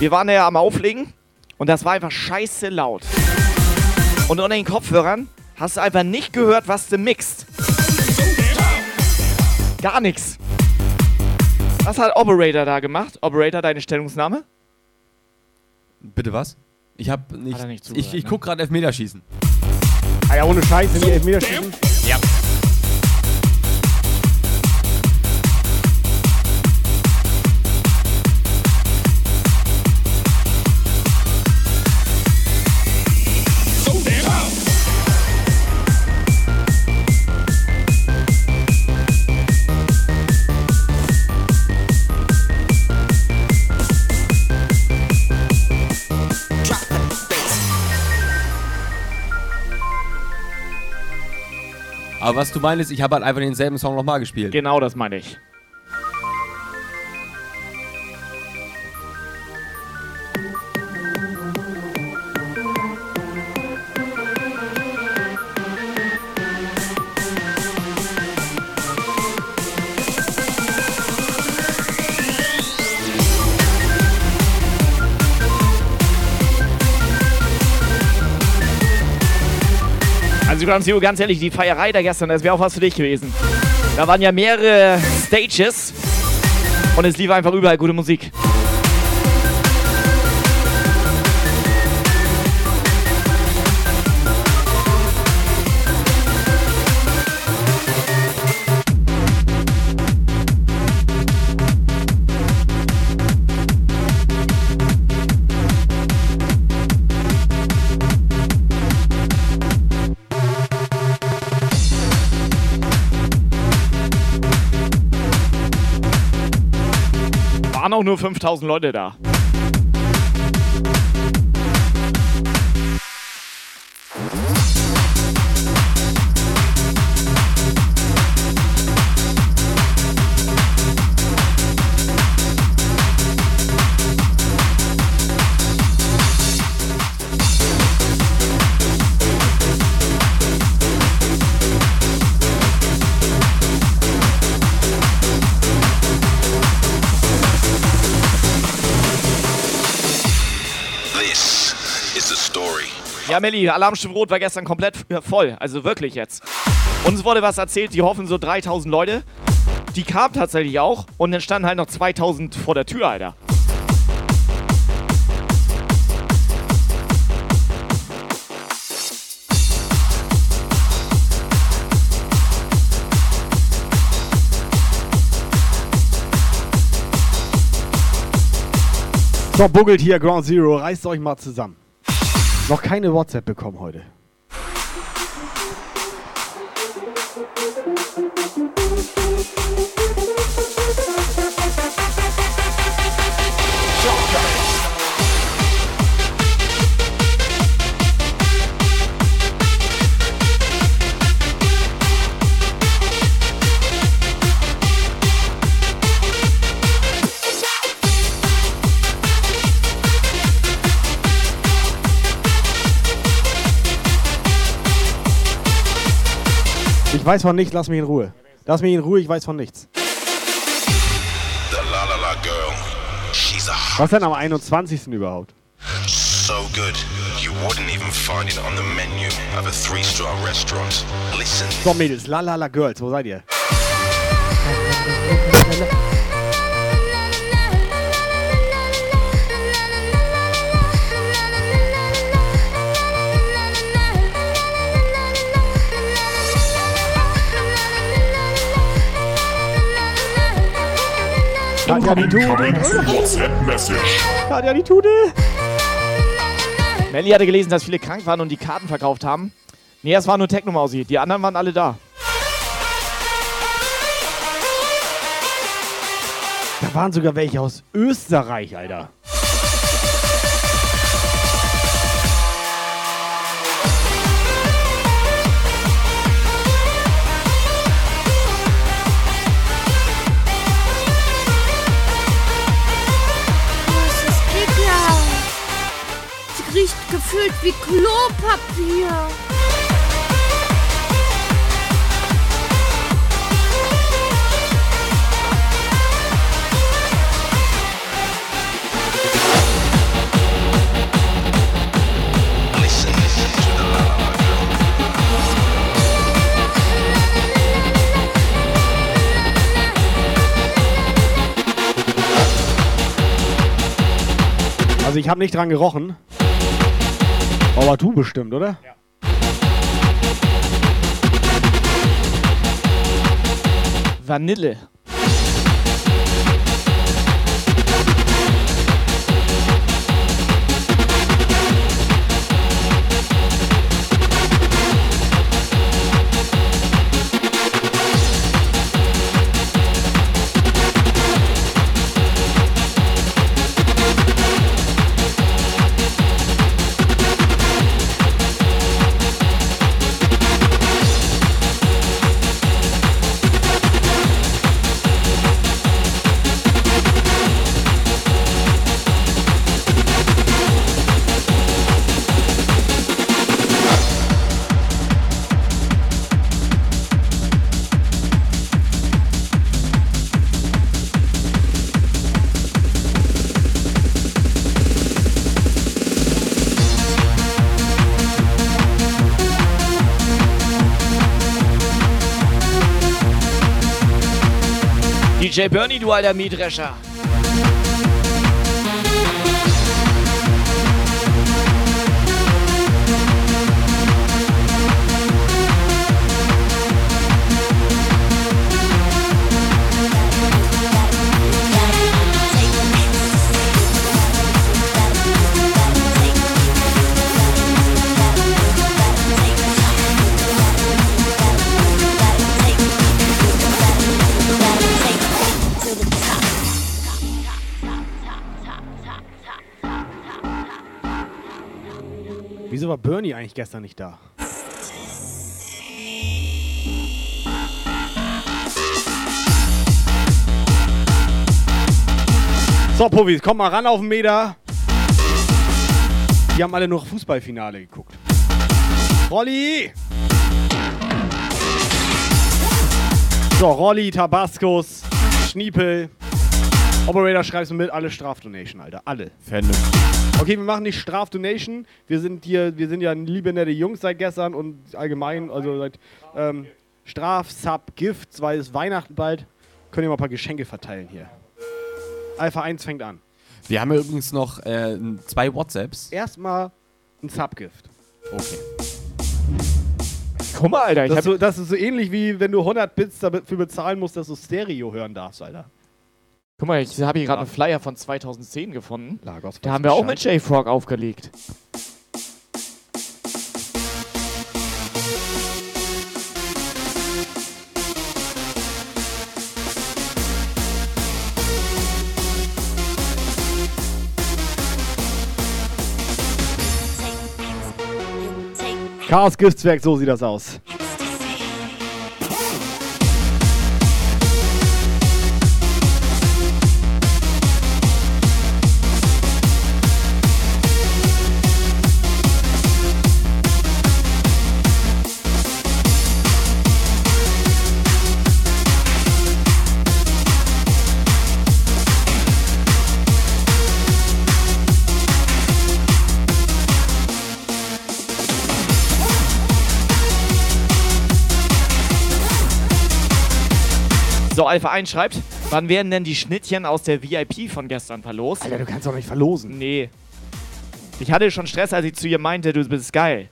Wir waren da ja am Auflegen und das war einfach scheiße laut. Und unter den Kopfhörern hast du einfach nicht gehört, was du mixt. Gar nichts. Was hat Operator da gemacht? Operator, deine Stellungnahme? Bitte was? Ich hab nicht. Hat er nicht ich zugehört, ich ne? guck gerade Elfmeterschießen. Ah ja, ohne Scheiß, wenn die Elfmeter schießen. Ja. Aber was du meinst, ich habe halt einfach denselben Song nochmal gespielt. Genau das meine ich. Ground Zero, ganz ehrlich, die Feierei da gestern, das wäre auch was für dich gewesen. Da waren ja mehrere Stages und es lief einfach überall gute Musik. Auch nur 5000 Leute da. Ja, Melli, Alarmstufe Rot war gestern komplett f- voll. Also wirklich jetzt. Uns wurde was erzählt, die hoffen so 3000 Leute. Die kamen tatsächlich auch und dann standen halt noch 2000 vor der Tür, Alter. So, buggelt hier Ground Zero, reißt euch mal zusammen. Noch keine WhatsApp bekommen heute. Musik weiß von nichts, lass mich in Ruhe. Lass mich in Ruhe, ich weiß von nichts. Was denn am 21. überhaupt? so good. You wouldn't even find it on the menu of a three-star restaurant. Listen. So, Mädels, la la la Girls, wo seid ihr? Katja die. WhatsApp-Message. Katja die Tute. Melly hatte gelesen, dass viele krank waren und die Karten verkauft haben. Nee, es war nur Technomausi. Die anderen waren alle da. Da waren sogar welche aus Österreich, Alter. Gefühlt wie Klopapier. Also ich habe nicht dran gerochen. Aber du bestimmt, oder? Ja. Vanille. DJ Bernie, du alter Mietrescher. War Bernie eigentlich gestern nicht da? So, Puffis, komm mal ran auf den Meter. Die haben alle nur Fußballfinale geguckt. Rolli! So, Rolli, Tabascos, Schniepel. Operator schreibst du mit, alle Strafdonation, Alter. Alle. Vernünftig. Okay, wir machen nicht Strafdonation. Wir sind hier, wir sind ja liebe nette Jungs seit gestern und allgemein, also seit ähm, Straf, Sub, Gift, weil es Weihnachten bald. Könnt ihr mal ein paar Geschenke verteilen hier. Alpha 1 fängt an. Wir haben ja übrigens noch äh, zwei WhatsApps. Erstmal ein Subgift. Okay. Guck mal, Alter. Ich Das, hab, ist so, das ist so ähnlich wie wenn du 100 Bits dafür bezahlen musst, dass du Stereo hören darfst, Alter. Guck mal, ich habe hier gerade einen Flyer von 2010 gefunden. Lagos, Da haben wir auch mit J-Frog aufgelegt. Chaos Giftswerk, so sieht das aus. So, Alpha 1 schreibt, wann werden denn die Schnittchen aus der VIP von gestern verlost? Alter, du kannst doch nicht verlosen. Nee. Ich hatte schon Stress, als ich zu ihr meinte, du bist geil.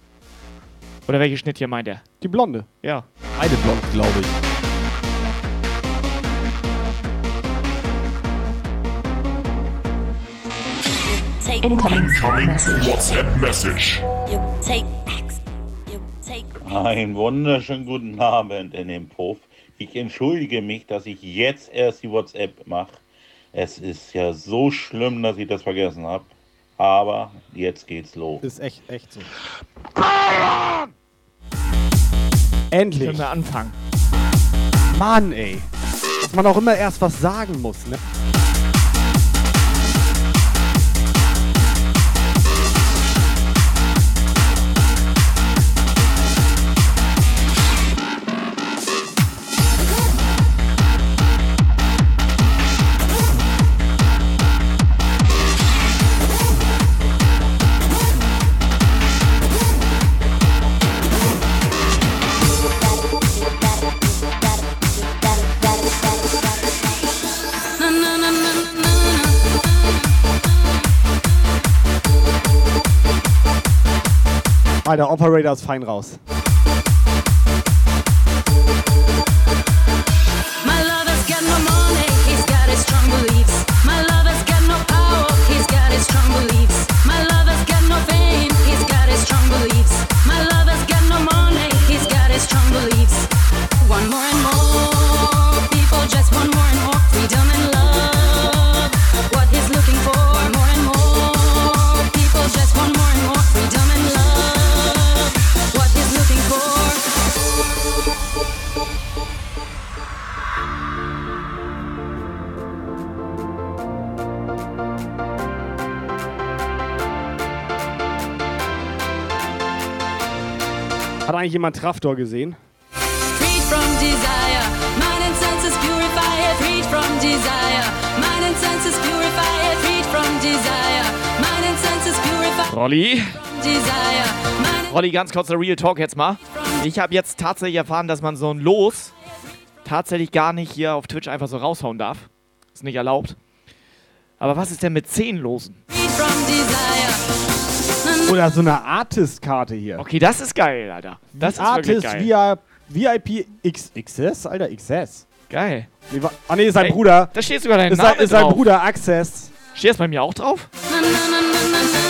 Oder welche Schnittchen meint er? Die blonde. Ja. Beide blond, glaube ich. Incoming WhatsApp Message. Einen wunderschönen guten Abend in dem Puff. Ich entschuldige mich, dass ich jetzt erst die WhatsApp mache. Es ist ja so schlimm, dass ich das vergessen habe. Aber jetzt geht's los. Ist echt, echt so. Endlich. Können wir anfangen. Mann, ey. Dass man auch immer erst was sagen muss, ne? Alter, Operator ist fein raus. Eigentlich jemand Traftor gesehen? Freed from desire. Freed from desire. Freed from desire, senses. Rolli? Rolli, ganz kurzer Real Talk jetzt mal. Ich habe jetzt tatsächlich erfahren, dass man so ein Los tatsächlich gar nicht hier auf Twitch einfach so raushauen darf. Ist nicht erlaubt. Aber was ist denn mit 10 Losen? from desire. Oder so eine Artist-Karte hier. Okay, das ist geil, Alter. Das ist Artist wirklich geil. via VIP X XS, Alter, XS. Geil. Nee, wa- ah, nee, ist sein Ey, Bruder. Da steht sogar dein ist Name sein, ist sein drauf. Bruder Access. Steht das bei mir auch drauf? People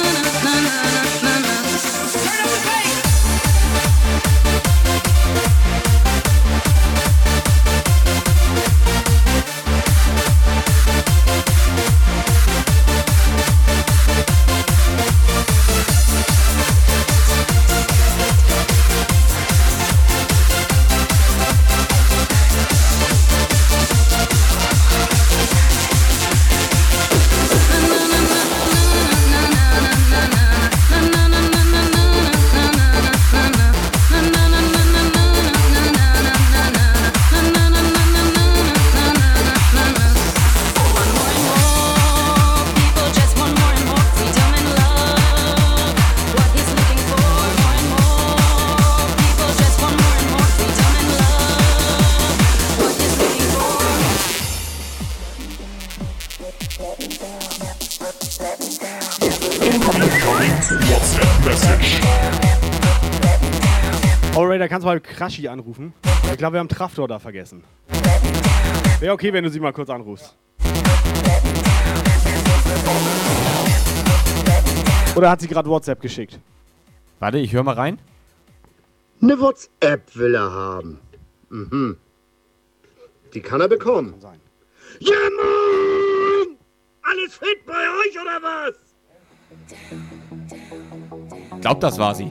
kannst du mal Krashi anrufen? Ich glaube, wir haben Traftor da vergessen. Wäre okay, wenn du sie mal kurz anrufst. Oder hat sie gerade WhatsApp geschickt? Warte, ich höre mal rein. Eine WhatsApp will er haben. Mhm. Die kann er bekommen. Ja, moin! Alles fit bei euch oder was? Ich glaube, das war sie.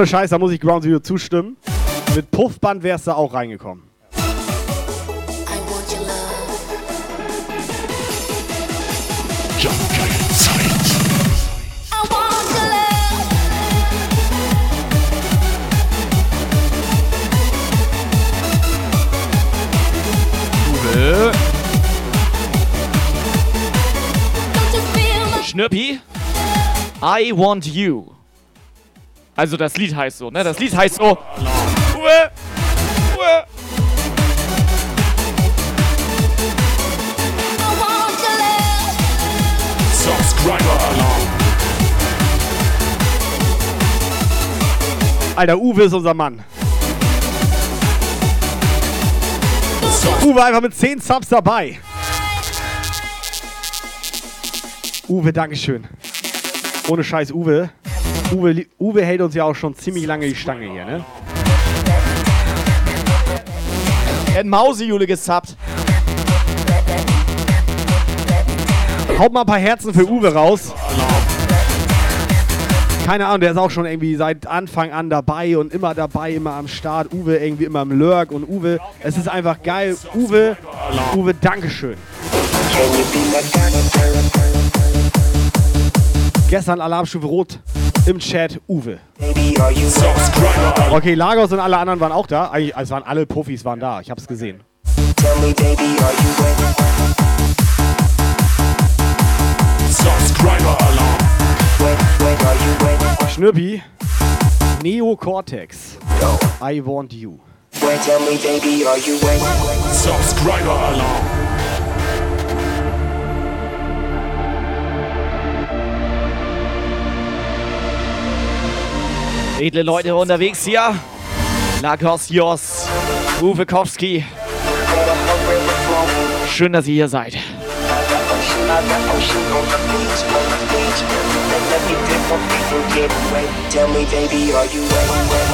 Ohne Scheiß, da muss ich Ground Zero zustimmen. Mit Puffband wärst du auch reingekommen. Schnürpi. I want you. Also das Lied heißt so, ne? Das Lied heißt so. Uwe. Uwe. Alter, Uwe ist unser Mann. Uwe einfach mit 10 Subs dabei. Uwe, Dankeschön. Ohne Scheiß, Uwe. Uwe, Uwe hält uns ja auch schon ziemlich lange die Stange hier, ne? Er hat Mausejule gesubbt. Haut mal ein paar Herzen für Uwe raus. Keine Ahnung, der ist auch schon irgendwie seit Anfang an dabei und immer dabei, immer am Start. Uwe irgendwie immer im Lurk und Uwe, es ist einfach geil. Uwe, Uwe, Dankeschön. Gestern Alarmstufe Rot im Chat, Uwe. Okay, Lagos und alle anderen waren auch da. Eigentlich, es waren alle Profis waren da. Ich hab's gesehen. Subscriber Alarm. Schnürpi, Neo Cortex. I want you. Subscriber Alarm. Edle Leute unterwegs hier. Lagos Jos, Uwe Kowski. Schön, dass ihr hier seid. Tell me, baby, are you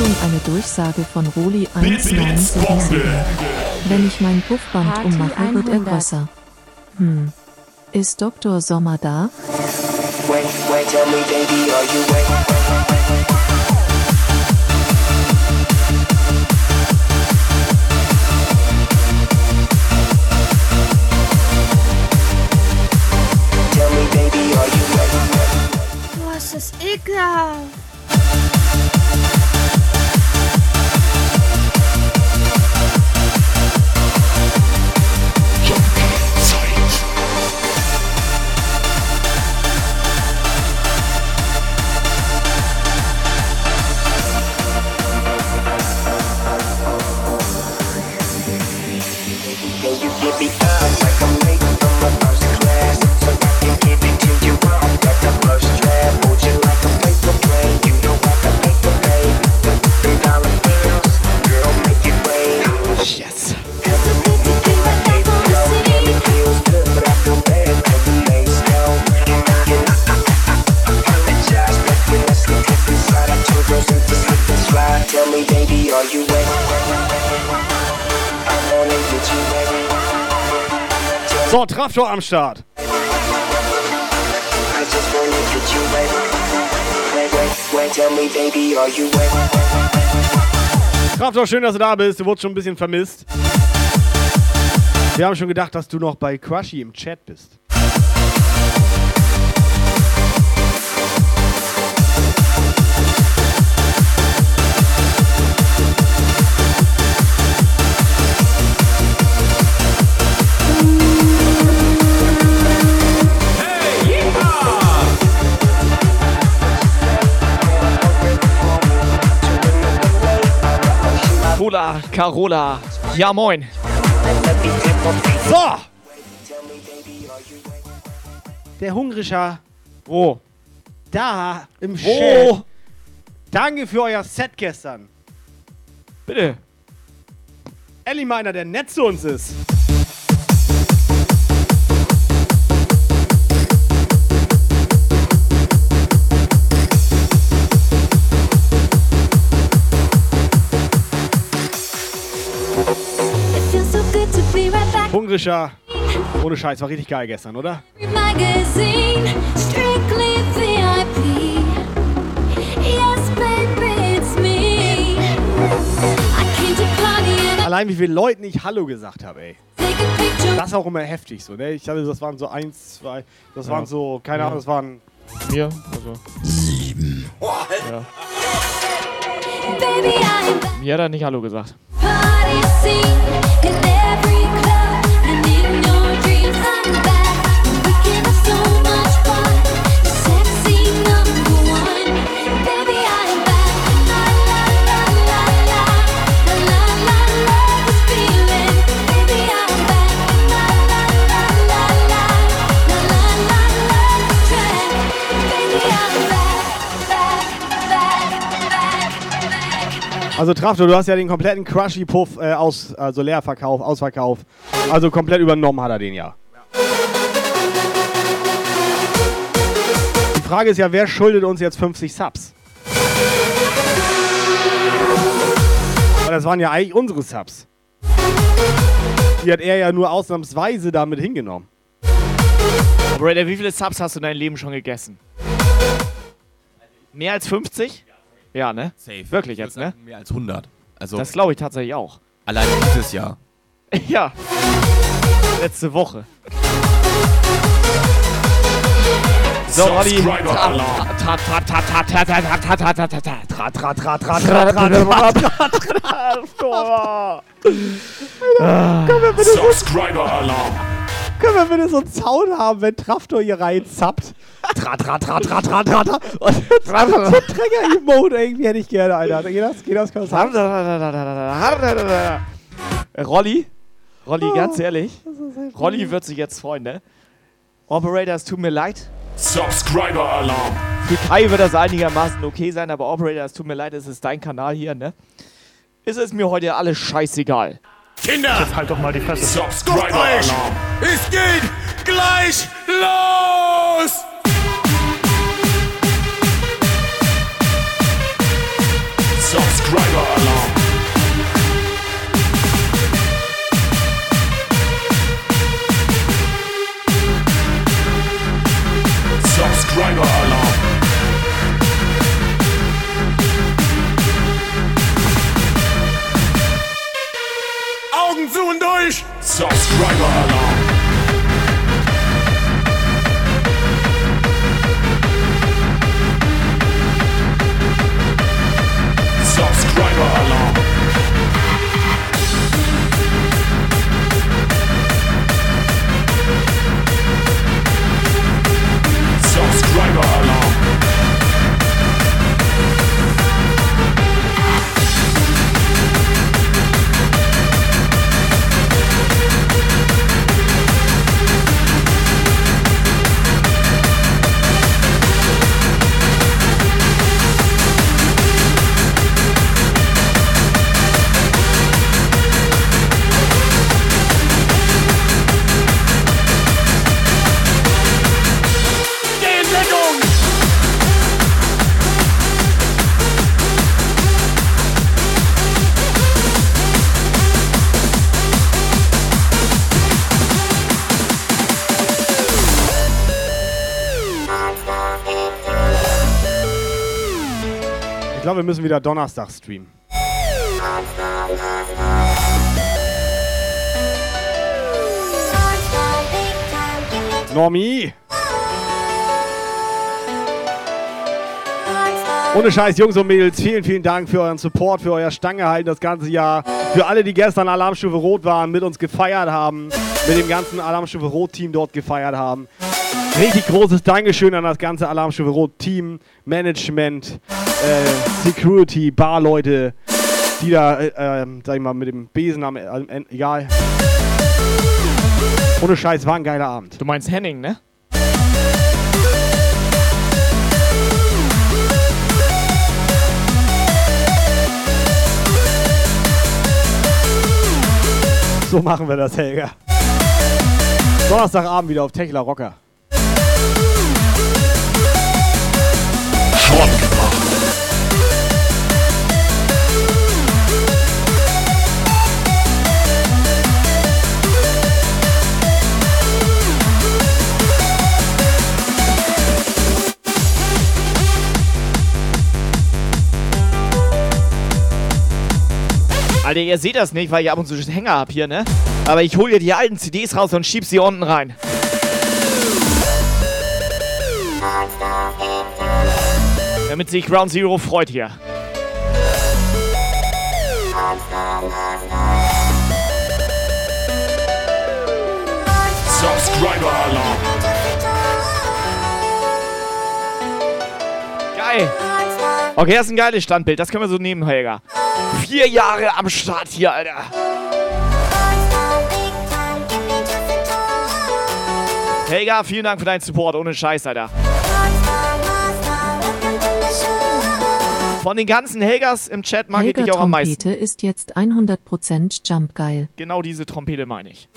Achtung, eine Durchsage von Roli 1977. Wenn ich mein Puffband Party ummache, wird er 100. größer. Hm. Ist Dr. Sommer da? Wait, wait, tell me, baby, are you wait? Tell baby, are you ready? Traftor, schön, dass du da bist. Du wurdest schon ein bisschen vermisst. Wir haben schon gedacht, dass du noch bei Crushy im Chat bist. Cola, Carola. Ja, moin. So! Der Hungrischer. Wo? Da im Wo? Chat. Danke für euer Set gestern. Bitte. Ellie meiner, der nett zu uns ist. Rischer. Ohne Scheiß, war richtig geil gestern, oder? Magazine, strictly VIP. Yes, baby, it's me. I came to party and Allein wie viele Leuten ich Hallo gesagt habe, ey. Das ist auch immer heftig so, ne? Ich hatte, das waren so eins, zwei, das Ja. waren so, keine Ja. Ahnung, das waren Mir? Also. sieben. Ja. baby, Mir hat er nicht Hallo gesagt. party scene in every club Also Trafto, du hast ja den kompletten Crushy Puff äh, aus, also Leerverkauf, Ausverkauf. Also komplett übernommen hat er den ja. Die Frage ist ja, wer schuldet uns jetzt 50 Subs? Weil das waren ja eigentlich unsere Subs. Die hat er ja nur ausnahmsweise damit hingenommen. Operator, wie viele Subs hast du in deinem Leben schon gegessen? Mehr als 50? Ja, ne? Safe. Wirklich jetzt, ne? Mehr als 100. Also Das glaube ich tatsächlich auch. allein dieses Jahr. ja. Letzte Woche. So, Olli. Subscriber Alarm. Können wir bitte so einen Zaun haben, wenn Traftor hier reinzappt? zappt? Tra, tra, tra, tra, tra, tra, tra. Und Trigger-Emote irgendwie hätte ich gerne, Alter. Geht das? Geht das? Kann das haben? Rolli, Rolli, ganz ehrlich. Rolli wird sich jetzt freuen, ne? Operator, es tut mir leid. Subscriber-Alarm. Für Kai wird das einigermaßen okay sein, aber Operator, es tut mir leid, es ist dein Kanal hier, ne? Es mir heute alles scheißegal. Kinder! Jetzt halt doch mal die Fresse. Subscriber Alarm. Es geht gleich los! Subscriber Alarm. Subscriber Alarm. Augen zu und durch! Subscriber Alarm. Subscriber Alarm. Subscriber Alarm. Glaube, wir müssen wieder Donnerstag streamen. Normi! Ohne Scheiß, Jungs und Mädels, vielen, vielen Dank für euren Support, für euer Stangehalten das ganze Jahr. Für alle, die gestern Alarmstufe Rot waren, mit uns gefeiert haben, mit dem ganzen Alarmstufe Rot-Team dort gefeiert haben. Richtig großes Dankeschön an das ganze Alarmstufe Rot-Team, Management, äh, Security, Barleute, die da, äh, ähm, sag ich mal, mit dem Besen am, Ende, egal. Ohne Scheiß, war ein geiler Abend. Du meinst Henning, ne? So machen wir das, Helga. Donnerstagabend wieder auf Techla Rocker. Alter, ihr seht das nicht, weil ich ab und zu Hänger hab hier, ne? Aber ich hole hier die alten CDs raus und schieb sie unten rein. Damit sich Ground Zero freut hier. Subscriber Alarm. Geil. Okay, das ist ein geiles Standbild. Das können wir so nehmen, Helga. Vier Jahre am Start hier, Alter. Helga, vielen Dank für deinen Support. Ohne Scheiß, Alter. Von den ganzen Helgas im Chat mag ich Helga dich auch am meisten. Trompete ist jetzt 100% Jump geil. Genau diese Trompete meine ich.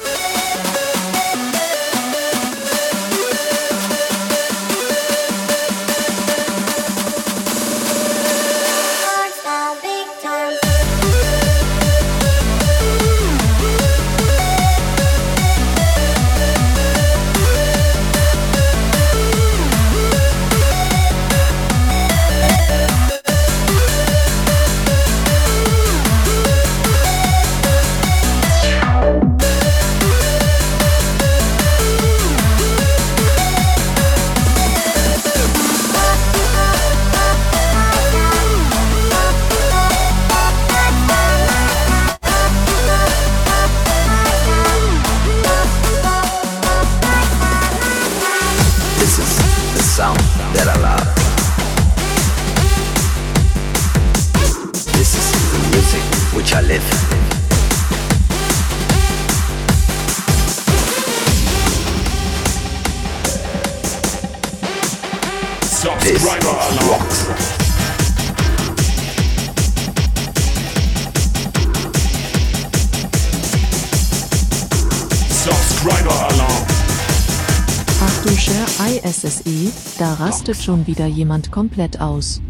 ISSE, da rastet schon wieder jemand komplett aus.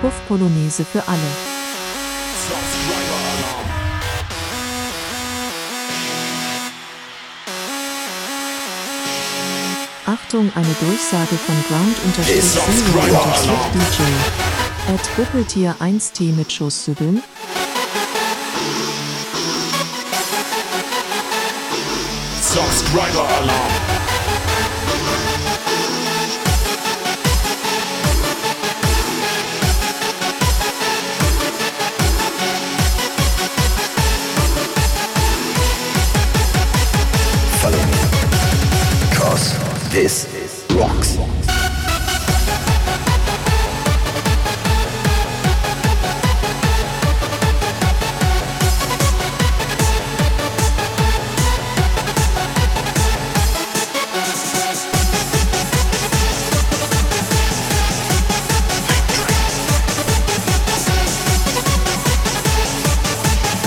Puff Polonaise für alle. Achtung, eine Durchsage von Ground. DJ. At Buppeltier 1T mit Schusssübeln. Subscriber Alarm. This rocks.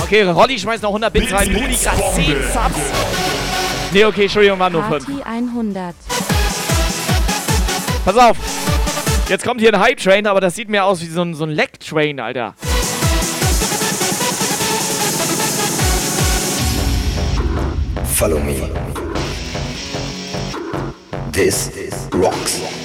Okay, Rolli schmeißt noch 100 Bits rein. Moody gerade 10 Subs. Nee, okay, Entschuldigung, waren nur 5. Party 100. Pass auf. Jetzt kommt hier ein Hype-Train, aber das sieht mir aus wie so ein, so ein Leck-Train, Alter. Follow me. This rocks.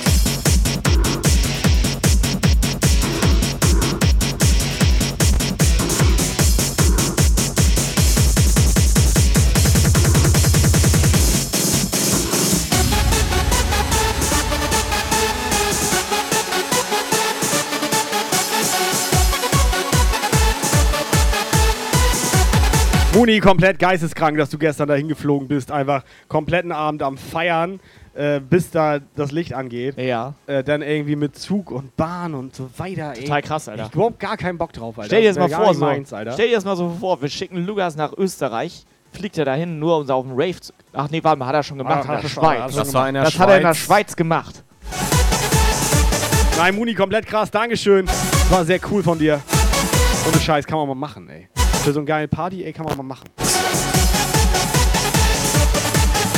Muni, komplett geisteskrank, dass du gestern dahin geflogen bist. Einfach kompletten Abend am Feiern, äh, bis da das Licht angeht. Ja. Äh, dann irgendwie mit Zug und Bahn und so weiter. ey. Total krass, Alter. Ich hab überhaupt gar keinen Bock drauf, Alter. Stell dir das mal vor, so. Meins, Alter. Stell dir das mal so vor, wir schicken Lukas nach Österreich, fliegt er dahin, nur um auf dem Rave zu. Ach nee, warte mal, hat er schon gemacht Ah, in der er Schweiz. Das war in der das hat er in der Schweiz. Schweiz gemacht. Nein, Muni, komplett krass. Dankeschön. War sehr cool von dir. Ohne Scheiß, kann man mal machen, ey. Für so eine geile Party, ey, kann man mal machen.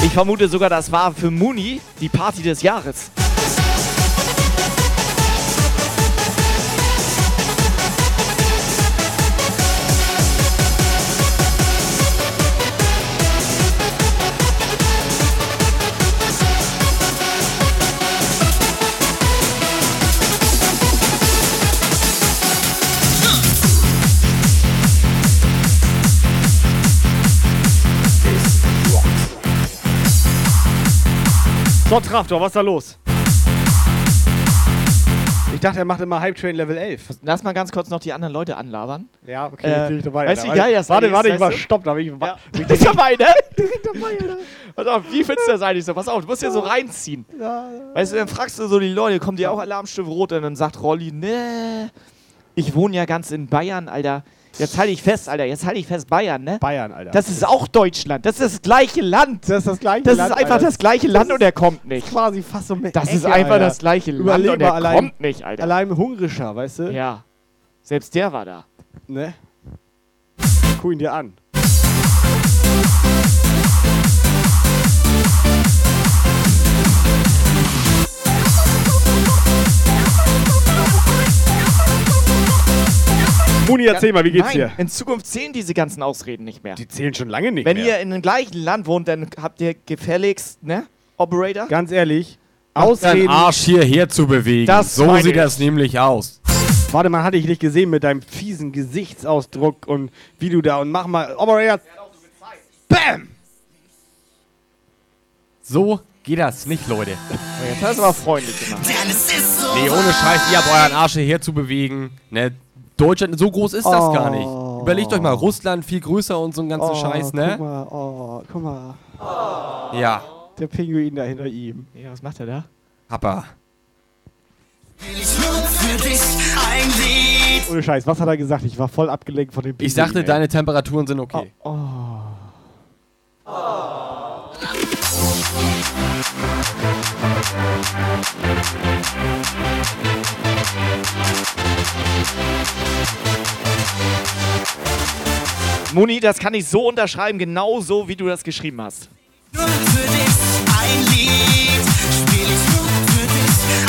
Ich vermute sogar, das war für Muni die Party des Jahres. So, Traftor, was ist da los? Ich dachte, er macht immer Hype Train Level 11. Lass mal ganz kurz noch die anderen Leute anlabern. Ja, okay, Äh, jetzt bin ich dabei. weißt du, wie geil das Warte, ist, warte, ich war stopp, da bin ich. Ja. Bist *laughs* dabei, ne? Direkt dabei, Alter. Pass auf, wie findest du das eigentlich so? Pass auf, du musst hier so reinziehen. Weißt du, dann fragst du so die Leute, kommt dir auch Alarmstufe Rot? Und dann sagt Rolli, ne, ich wohne ja ganz in Bayern, Alter. Jetzt halte ich fest, Alter, jetzt halte ich fest, Bayern, ne? Bayern, Alter. Das ist auch Deutschland. Das ist das gleiche Land. Das ist das gleiche Das Land, ist einfach Alter. das gleiche Land und er kommt nicht. quasi fast so mit Das ist Ecke, einfach Alter. das gleiche Land und er allein, kommt nicht, Alter. Allein hungrischer, weißt du? Ja. Selbst der war da. Ne? Guck ihn dir an. Muni, erzähl mal, wie geht's Nein, dir? in Zukunft zählen diese ganzen Ausreden nicht mehr. Die zählen schon lange nicht Wenn mehr. ihr in dem gleichen Land wohnt, dann habt ihr gefälligst, ne? Operator? Ganz ehrlich, Macht deinen Ausreden. Arsch hierher zu bewegen. Das so sieht ich. das nämlich aus. Warte mal, hatte ich nicht gesehen mit deinem fiesen Gesichtsausdruck und wie du da und mach mal. Operator. Bam! So geht das nicht, Leute. Jetzt hast du aber freundlich gemacht. Nee, ohne Scheiß, ihr habt euren Arsch hierher zu bewegen. Ne? Deutschland, so groß ist das Oh. gar nicht. Überlegt euch mal, Russland viel größer und so ein ganzen Oh, Scheiß, Guck ne? mal, oh, guck mal. Ja, Der Pinguin da hinter ihm. Ja, was macht er da? Papa. Ohne Scheiß, was hat er gesagt? Ich war voll abgelenkt von dem Pinguin. Ich sagte, ey. deine Temperaturen sind okay. Oh. Muni, das kann ich so unterschreiben, genau so, wie du das geschrieben hast.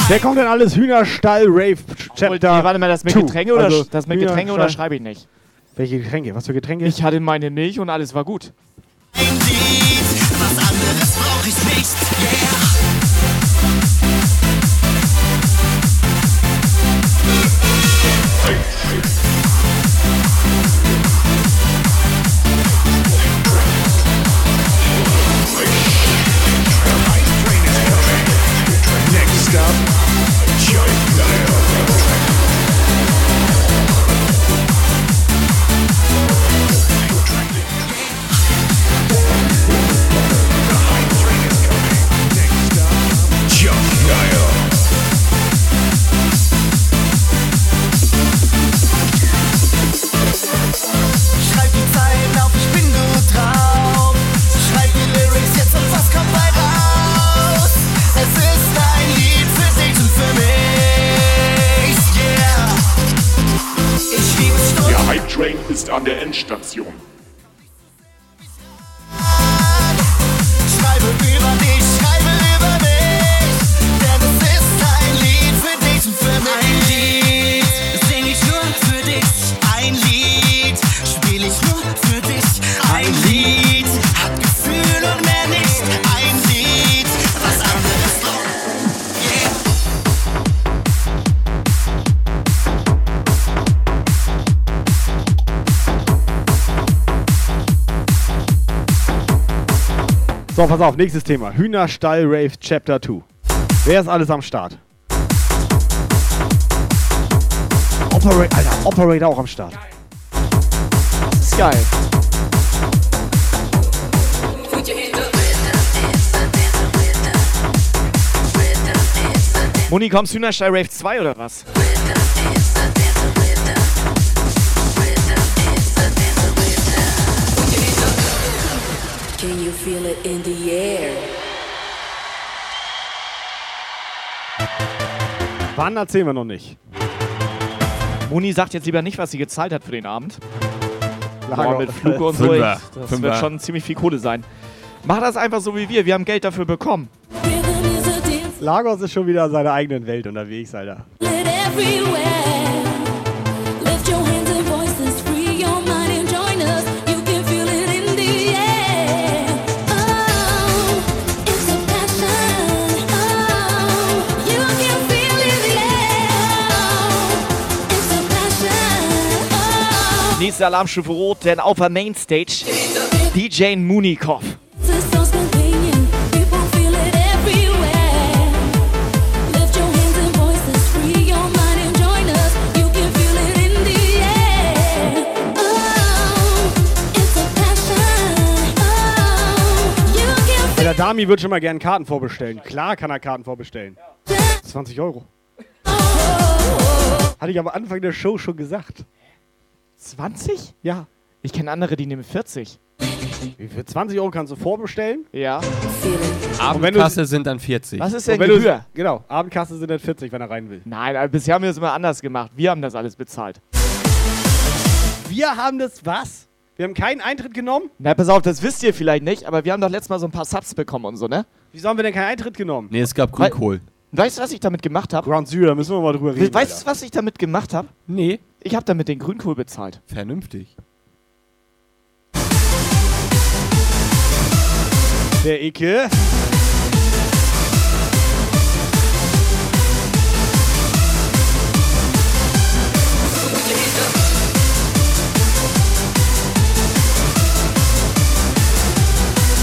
Wer kommt denn alles? Hühnerstall, Rave, Chapter. Nee, warte mal, das mit two. Getränke oder Also, das mit Getränke oder Hühnerstall- schreibe ich nicht? Welche Getränke? Was für Getränke? Ich hatte meine Milch und alles war gut. Next Train ist an der Endstation. So, pass auf, nächstes Thema. Hühnerstall, Rave, Chapter 2. Wer ist alles am Start? Operator, Alter, Operator auch am Start. Das ist geil. Muni, kommst Hühnerstall Rave 2 oder was? Can you feel it in the air? Wann erzählen wir noch nicht? Moni sagt jetzt lieber nicht, was sie gezahlt hat für den Abend. Lager- Boah, mit Flug und so. Fünfer. Das Fünfer. wird schon ziemlich viel Kohle sein. Mach das einfach so wie wir. Wir haben Geld dafür bekommen. Lagos ist schon wieder in seiner eigenen Welt unterwegs, Alter. everywhere. Nächste Alarmstufe Rot, denn auf der Mainstage DJ Munikov. Der Dami würde schon mal gerne Karten vorbestellen. Klar kann er Karten vorbestellen. 20 Euro. Hatte ich am Anfang der Show schon gesagt. 20? Ja. Ich kenne andere, die nehmen 40. Wie Für 20 Euro kannst du vorbestellen. Ja. Abendkasse sind dann 40. Was ist denn wenn du-? Genau, Abendkasse sind dann 40, wenn er rein will. Nein, aber bisher haben wir das immer anders gemacht. Wir haben das alles bezahlt. Wir haben das was? Wir haben keinen Eintritt genommen? Na, pass auf, das wisst ihr vielleicht nicht, aber wir haben doch letztes Mal so ein paar Subs bekommen und so, ne? Wieso haben wir denn keinen Eintritt genommen? Nee, es gab Grünkohl. Weißt du, was ich damit gemacht habe? Ground Zero, da müssen wir mal drüber reden. Weißt du, was ich damit gemacht habe? Nee. Ich habe damit den Grünkohl bezahlt. Vernünftig. Der Icke.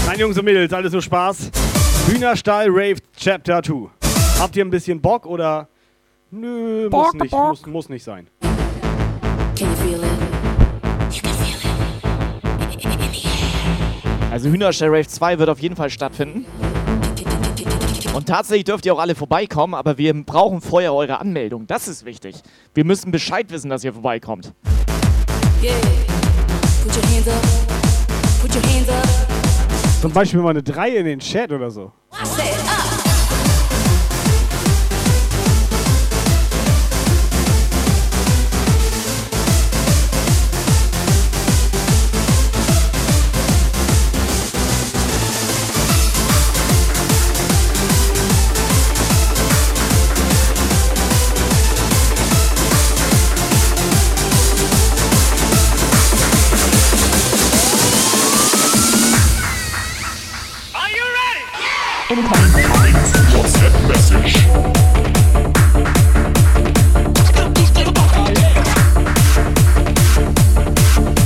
Nein, Jungs und Mädels, alles nur Spaß. Hühnerstall Rave Chapter 2. Habt ihr ein bisschen Bock oder? Nö, muss nicht, muss, muss nicht sein. Also Hühnerstall Rave 2 wird auf jeden Fall stattfinden. Und tatsächlich dürft ihr auch alle vorbeikommen, aber wir brauchen vorher eure Anmeldung. Das ist wichtig. Wir müssen Bescheid wissen, dass ihr vorbeikommt. Yeah. Put your hands up. Put your hands up. Zum Beispiel mal eine 3 in den Chat oder so. I said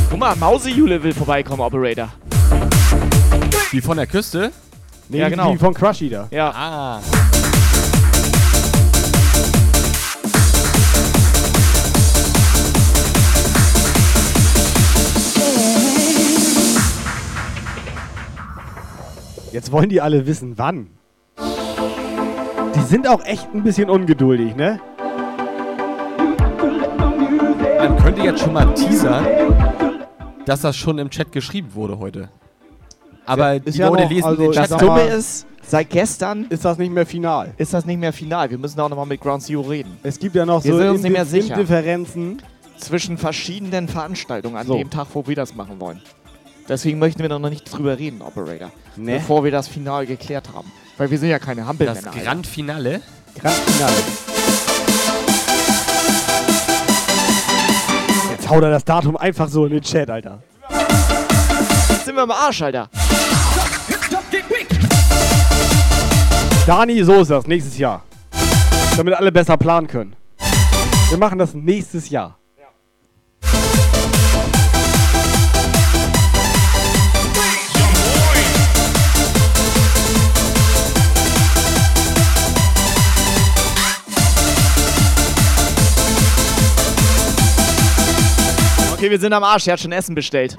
Guck mal, Mausejule will vorbeikommen, Operator. Die von der Küste? Nee, Ja, genau. Die von Crushy da. Ja. Ah. Jetzt wollen die alle wissen, wann. Die sind auch echt ein bisschen ungeduldig, ne? Man könnte jetzt schon mal teasern, dass das schon im Chat geschrieben wurde heute. Aber Ist die ja Leute noch, lesen also den Chat Das Dumme ist, seit gestern Ist das nicht mehr final? ist das nicht mehr final. Wir müssen auch nochmal mit Ground Zero reden. Es gibt ja noch Wir so sind uns nicht mehr Indi- sicher. Indifferenzen. Zwischen verschiedenen Veranstaltungen an So. dem Tag, wo wir das machen wollen. Deswegen möchten wir noch nicht drüber reden, Operator. Ne? Bevor wir das Final geklärt haben. Weil wir sind ja keine Das Hampelmänner. Alter. Grand Finale. Grand Finale. Jetzt haut er das Datum einfach so in den Chat, Alter. Jetzt sind wir am Arsch, Alter. Dani, so ist das, nächstes Jahr. Damit alle besser planen können. Wir machen das nächstes Jahr. Okay, wir sind am Arsch. Er hat schon Essen bestellt.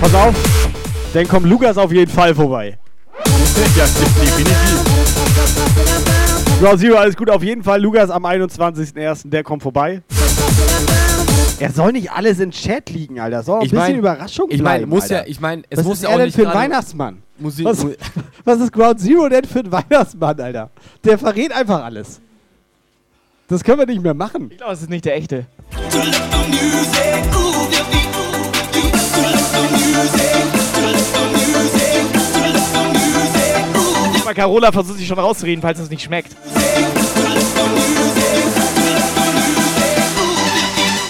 Pass auf, dann kommt Lukas auf jeden Fall vorbei. ja, definitiv. Ground Zero, alles gut. Auf jeden Fall Lukas am 21.01. Der kommt vorbei. Er soll nicht alles in Chat liegen, Alter. Soll auch ein Ich bisschen mein- Überraschung Ich meine, bleiben, muss Alter. ja, ich meine, es Was muss ist ja er auch denn nicht für ein gerade Weihnachtsmann? Musik. Was, *laughs* was ist Ground Zero denn für ein Weihnachtsmann, Alter? Der verrät einfach alles. Das können wir nicht mehr machen. Ich glaube, es ist nicht der echte. Mal Carola versucht sich schon rauszureden, falls es nicht schmeckt.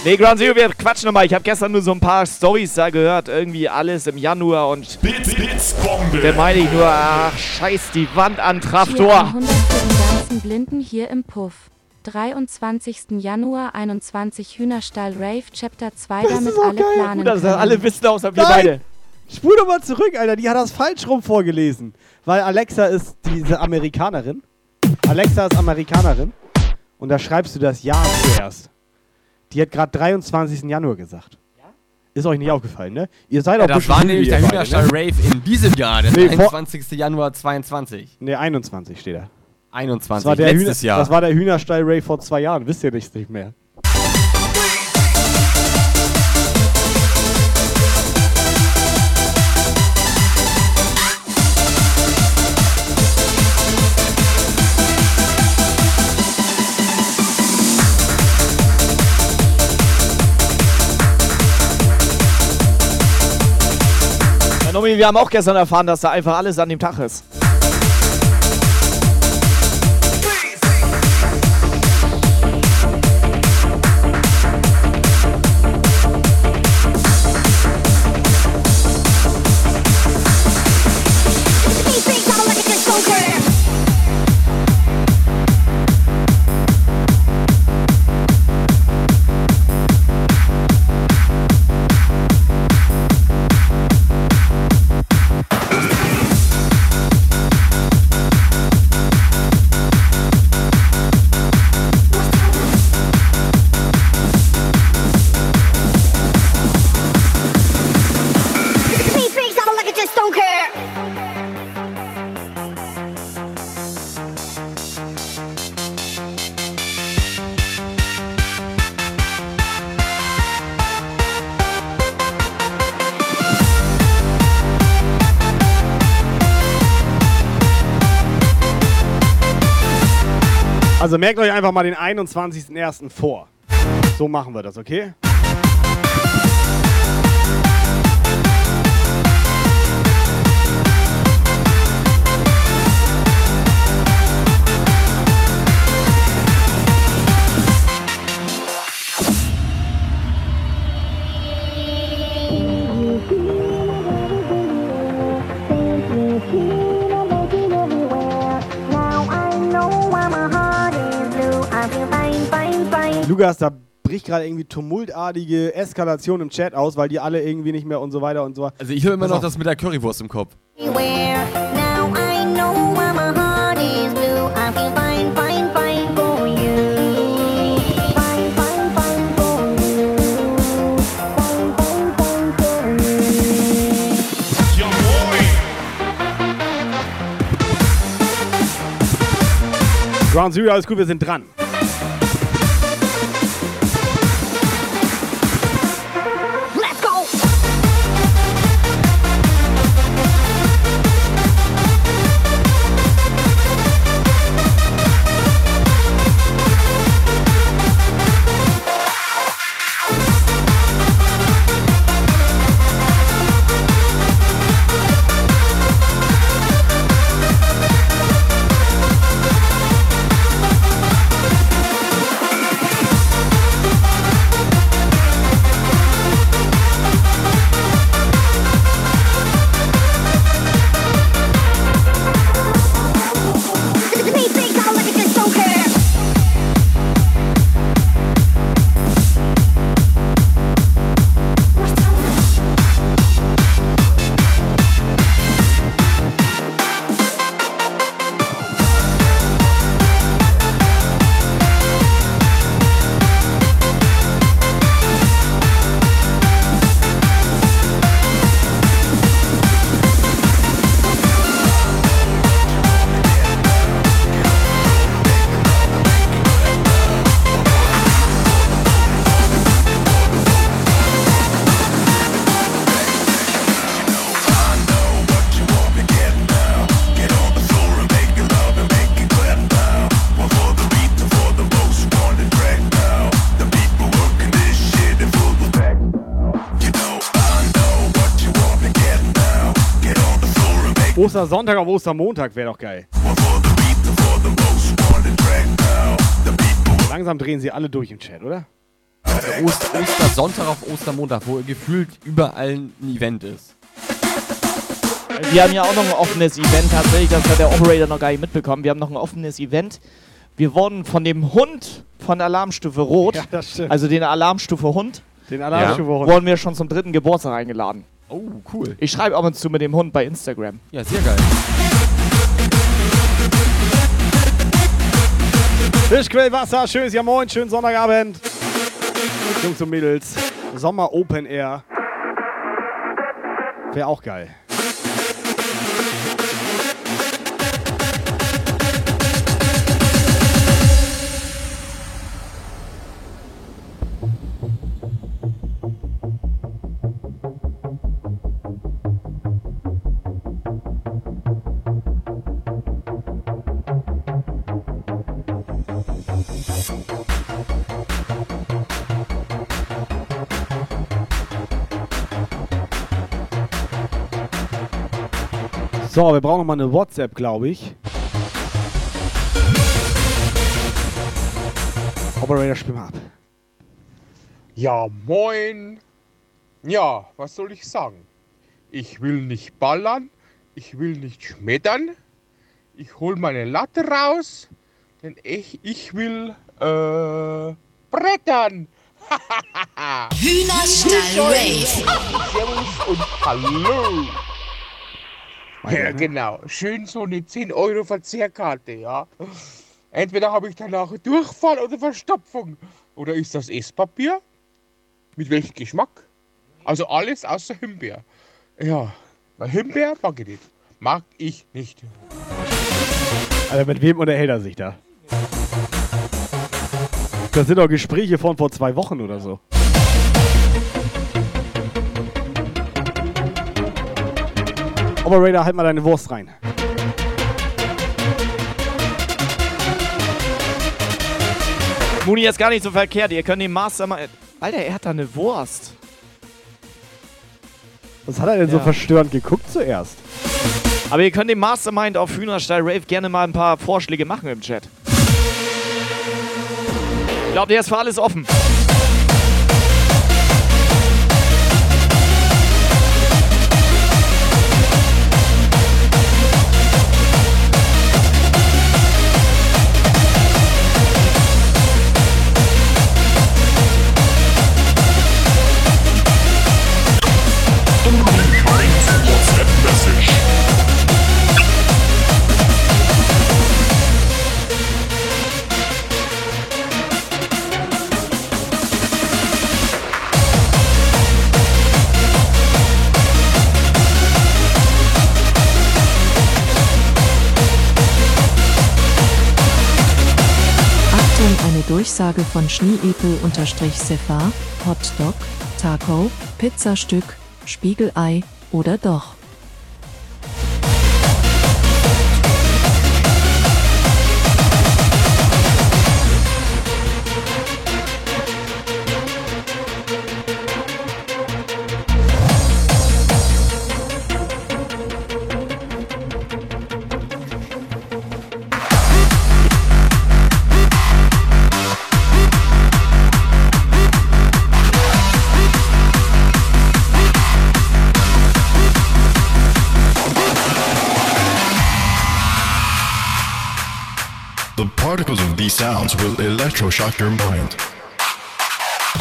Nee, Ground Zero, wir quatschen nochmal. Ich habe gestern nur so ein paar Stories da gehört. Irgendwie alles im Januar und Bits, Bits, Bombe. da meine ich nur, ach, scheiß die Wand an Traftor. 100 für den ganzen Blinden hier im Puff. 23. Januar 21 Hühnerstall Rave Chapter 2, Das damit alle geil. planen Gut, dass können. alle wissen, außer wir Nein! beide. Spul doch mal zurück, Alter. Die hat das falsch rum vorgelesen. Weil Alexa ist diese Amerikanerin. Alexa ist Amerikanerin. Und da schreibst du das Ja zuerst. Die hat gerade 23. Januar gesagt. Ist euch nicht aufgefallen, ne? Ihr seid Ja, auch das war nämlich der beide, Hühnerstall ne? Rave in diesem Jahr, der Nee, vor- 21. Januar 22. Ne, 21 steht da. 21, Das war, der letztes Hühner, Jahr. das war der Hühnerstall Ray vor zwei Jahren. Wisst ihr nicht, nicht mehr. Nomi, wir haben auch gestern erfahren, dass da einfach alles an dem Tag ist. Also merkt euch einfach mal den 21.01. vor. So machen wir das, okay? Lukas, da bricht gerade irgendwie tumultartige Eskalation im Chat aus, weil die alle irgendwie nicht mehr und so weiter und so weiter. Also ich höre immer noch das mit der Currywurst im Kopf. Ground Zero, alles gut, wir sind dran. Ostersonntag auf Ostermontag wäre doch geil. Langsam drehen sie alle durch im Chat, oder? Oster, Ostersonntag auf Ostermontag, wo gefühlt überall ein Event ist. Wir haben ja auch noch ein offenes Event tatsächlich, das hat der Operator noch gar nicht mitbekommen. Wir haben noch ein offenes Event. Wir wurden von dem Hund von Alarmstufe Rot, Ja, also den Alarmstufe Hund, Den Alarmstufe Hund. wurden wir schon zum dritten Geburtstag eingeladen. Oh, cool. Ich schreibe ab und zu mit dem Hund bei Instagram. Ja, sehr geil. Fischquellwasser, schönes Ja Moin, schönen Sonntagabend. Jungs und Mädels, Sommer Open Air. Wäre auch geil. So, wir brauchen noch mal eine WhatsApp, glaube ich. Operator, spiel mal ab. Ja, moin. Ja, was soll ich sagen? Ich will nicht ballern, ich will nicht schmettern. Ich hol meine Latte raus, denn ich, ich will äh, brettern. *laughs* Hühnerstall Rave. Servus und hallo. Ja, genau. Schön so eine 10 Euro Verzehrkarte, ja. Entweder habe ich danach Durchfall oder Verstopfung. Oder ist das Esspapier? Mit welchem Geschmack? Also alles außer Himbeer. Ja, weil Himbeer mag ich nicht. Mag ich nicht. Alter, mit wem unterhält er sich da? Das sind doch Gespräche von vor zwei Wochen oder so. Operator, halt mal deine Wurst rein. Muni ist gar nicht so verkehrt. Ihr könnt den Mastermind. Alter, er hat da eine Wurst. Was hat er denn so Ja. verstörend geguckt zuerst? Aber ihr könnt dem Mastermind auf Hühnerstall Rave gerne mal ein paar Vorschläge machen im Chat. Ich glaube, der ist für alles offen. Durchsage von Schneeepel-Sefa, Hotdog, Taco, Pizzastück, Spiegelei oder doch. These sounds will electroshock your mind.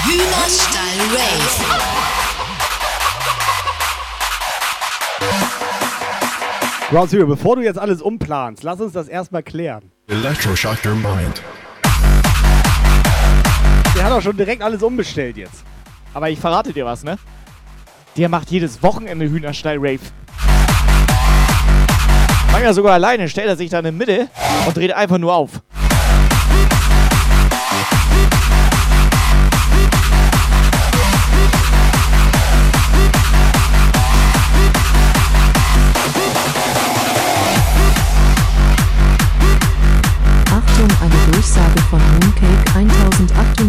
Hühnerstall Rave. Ground Zero, bevor du jetzt alles umplanst, lass uns das erstmal klären. Electroshock your mind. Der hat doch schon direkt alles umbestellt jetzt. Aber ich verrate dir was, ne? Der macht jedes Wochenende Hühnerstall Rave. Manchmal sogar alleine stellt er sich da in die Mitte und dreht einfach nur auf.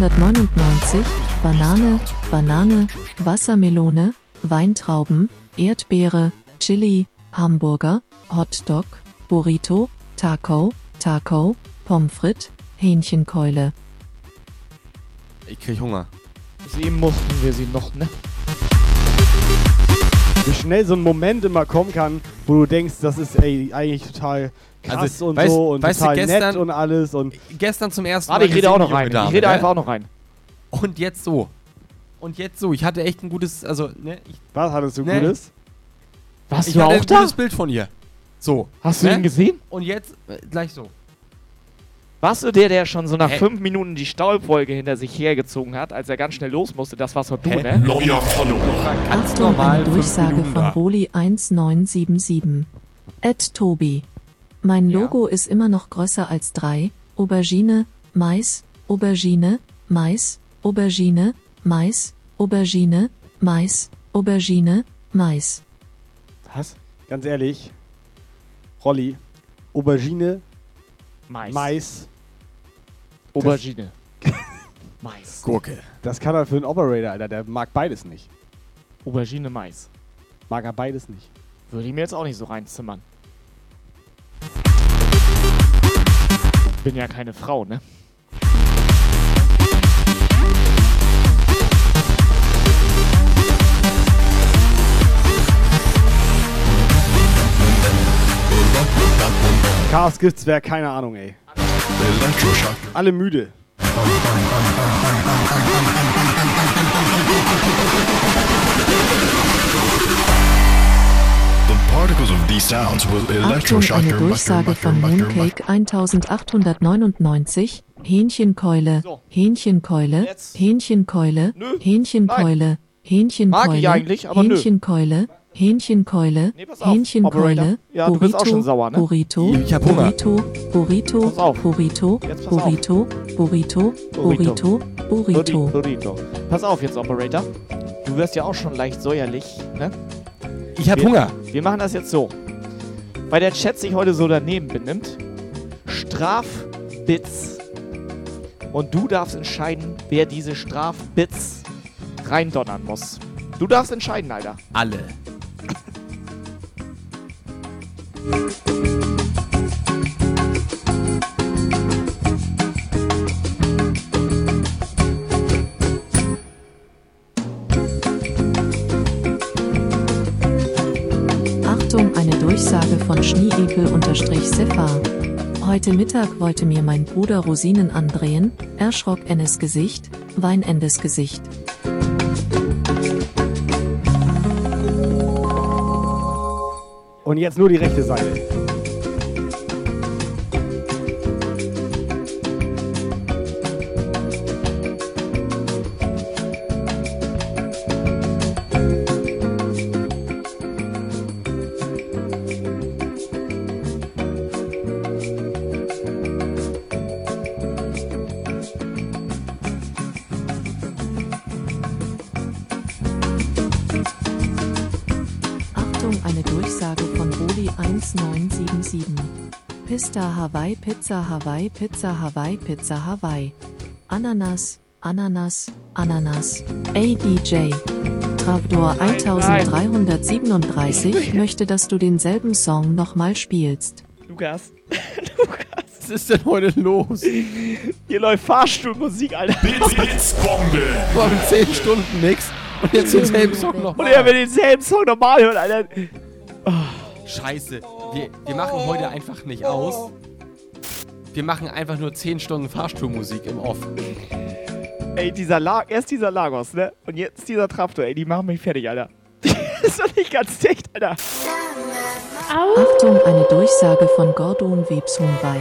1899, Banane, Banane, Wassermelone, Weintrauben, Erdbeere, Chili, Hamburger, Hotdog, Burrito, Taco, Taco, Pommes frites, Hähnchenkeule. Ich krieg Hunger. Sie mussten wir sie noch, ne? Wie schnell so ein Moment immer kommen kann, wo du denkst, das ist ey, eigentlich total krass Also, und weißt- so und weißt du, total nett gestern- und alles und Gestern zum ersten Warte, ich rede auch noch rein. Dame, Ich rede ne? einfach auch noch rein. Und jetzt so. Und jetzt so. Ich hatte echt ein gutes, also, ne? Ich, Was hattest du ne? Gutes? Warst ich du hatte auch ein da? gutes Bild von ihr. So. Hast du ne? ihn gesehen? Und jetzt äh, gleich so. Warst du der, der schon so nach Hä? fünf Minuten die Staubwolke hinter sich hergezogen hat, als er ganz schnell los musste? Das warst doch du, Hä? ne? Neuer Follower. Ganz Achtung, normal. Durchsage von da. Roli 1977. Ed Tobi. Mein Logo ist immer noch größer als 3. Aubergine, Mais, Aubergine, Mais, Aubergine, Mais, Aubergine, Mais, Aubergine, Mais. Was? Ganz ehrlich. Rolli. Aubergine, Mais. Mais. Aubergine. *laughs* Mais. Gurke. Das kann er für einen Operator, Alter. Der mag beides nicht. Aubergine, Mais. Mag er beides nicht. Würde ich mir jetzt auch nicht so reinzimmern. Bin ja keine Frau, ne? Chaos gibt's wer, keine Ahnung, ey. Alle müde. Achtung, eine Durchsage von. Mooncake 1899. Hähnchenkeule, Hähnchenkeule, Hähnchenkeule, Hähnchenkeule, Hähnchenkeule, Mag ich eigentlich, aber nö. Hähnchenkeule, Hähnchenkeule, Nee, pass auf, Hähnchenkeule, Operator. Ja, du bist auch schon sauer, ne? Burrito, Ich hab Hunger. Burrito, Burrito, Pass auf. Burrito. Burrito, Burrito, Burrito, Burrito. Burrito. Pass auf jetzt, Operator. Du wirst ja auch schon leicht säuerlich, ne? Ich hab wir, Hunger. Wir machen das jetzt so. Weil der Chat sich heute so daneben benimmt, Strafbits. Und du darfst entscheiden, wer diese Strafbits reindonnern muss. Du darfst entscheiden, Alter. Alle. *laughs* Schneeepel-Sefa. Heute Mittag wollte mir mein Bruder Rosinen andrehen, erschrock Ennes Gesicht, Weinendes Gesicht. Und jetzt nur die rechte Seite. Pista Hawaii, Pizza Hawaii, Pizza Hawaii, Pizza Hawaii. Ananas, Ananas, Ananas. Ey DJ. Travdor 1337 möchte, dass du denselben Song nochmal spielst. Lukas. *laughs* Was ist denn heute los? Hier läuft Fahrstuhlmusik, Alter. Bits, Bits, Bombe. Vor 10 Stunden nix. Und jetzt denselben Song noch Und er will denselben Song nochmal hören, Alter. Scheiße. Wir, wir machen heute einfach nicht aus. Wir machen einfach nur 10 Stunden Fahrstuhlmusik im Off. Ey, dieser La erst dieser Lagos, ne? Und jetzt dieser Traptor, ey, die machen mich fertig, Alter. *laughs* das ist doch nicht ganz dicht, Alter. Achtung, eine Durchsage von Gordon Webshuhn bei.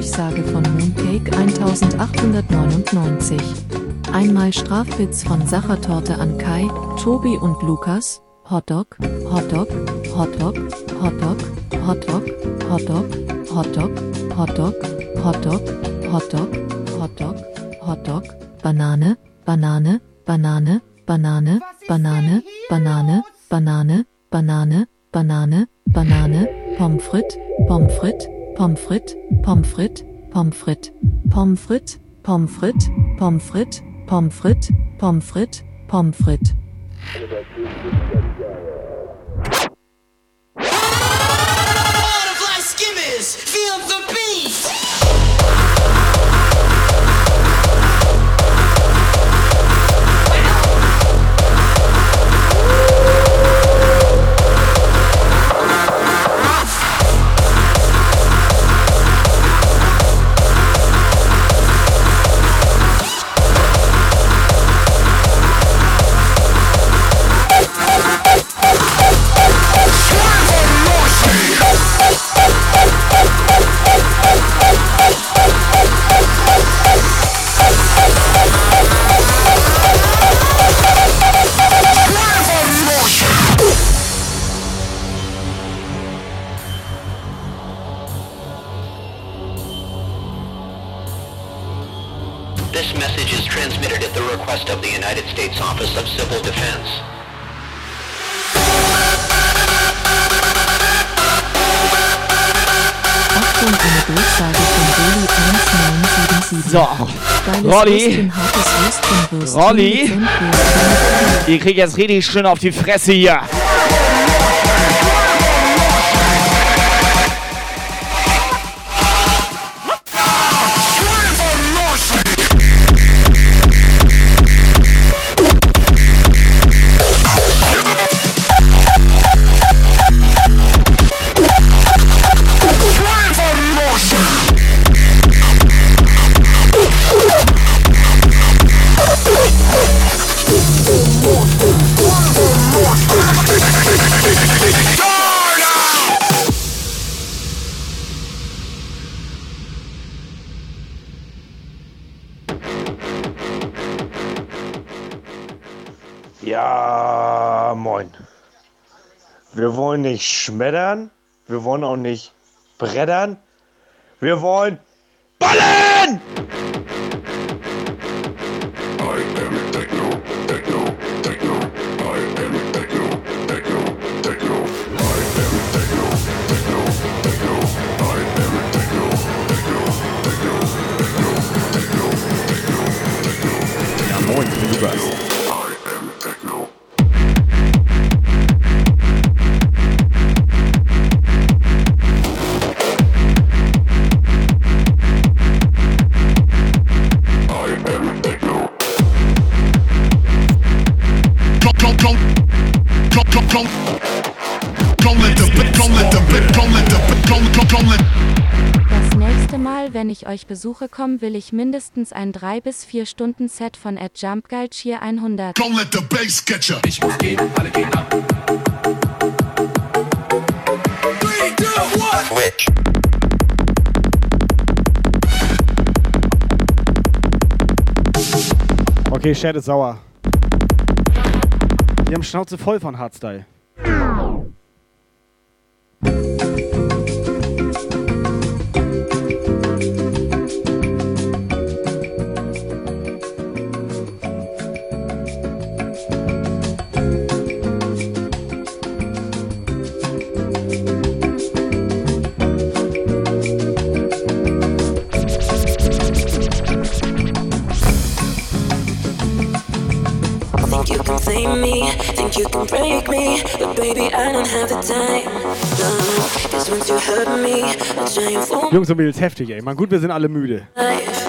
Durchsage von Mooncake 1899. Einmal Strafwitz von Sachertorte an Kai, Tobi und Lukas. Hotdog, Hotdog, Hotdog, Hotdog, Hotdog, Hotdog, Hotdog, Hotdog, Hotdog, Hotdog, Hotdog, Hotdog, Banane, Banane, Banane, Banane, Banane, Banane, Banane, Banane, Banane, Banane, Pommes frites, Pommes frites, Pommes frites, Pommes frites, Pommes frites, Pommes frites, Pommes frites, Pommes frites, Pommes frites, Pommes frites, Pommes frites. Butterfly skimmers, feel the beat. Transmitted at the request of the United States Office of Civil Defense. Achtung, eine Durchsage von Deli 1977. So, Rolli. Rolli. Ihr kriegt jetzt richtig schön auf die Fresse hier. Wir wollen nicht schmettern, wir wollen auch nicht brettern, wir wollen ballen! Besuche komme, will ich mindestens ein 3 bis 4 Stunden Set von Ed Jump Guy Cheer 100. Don't let the bass get you. Ich muss gehen, alle gehen ab. Three, two, one. Switch. Okay, Chat ist sauer. Die haben Schnauze voll von Hardstyle. Think you can break me, but baby I don't have the time. No, cause once you hurt me, I try and fall Jungs und Mädels, heftig, ey. Man, gut, wir sind alle müde. life.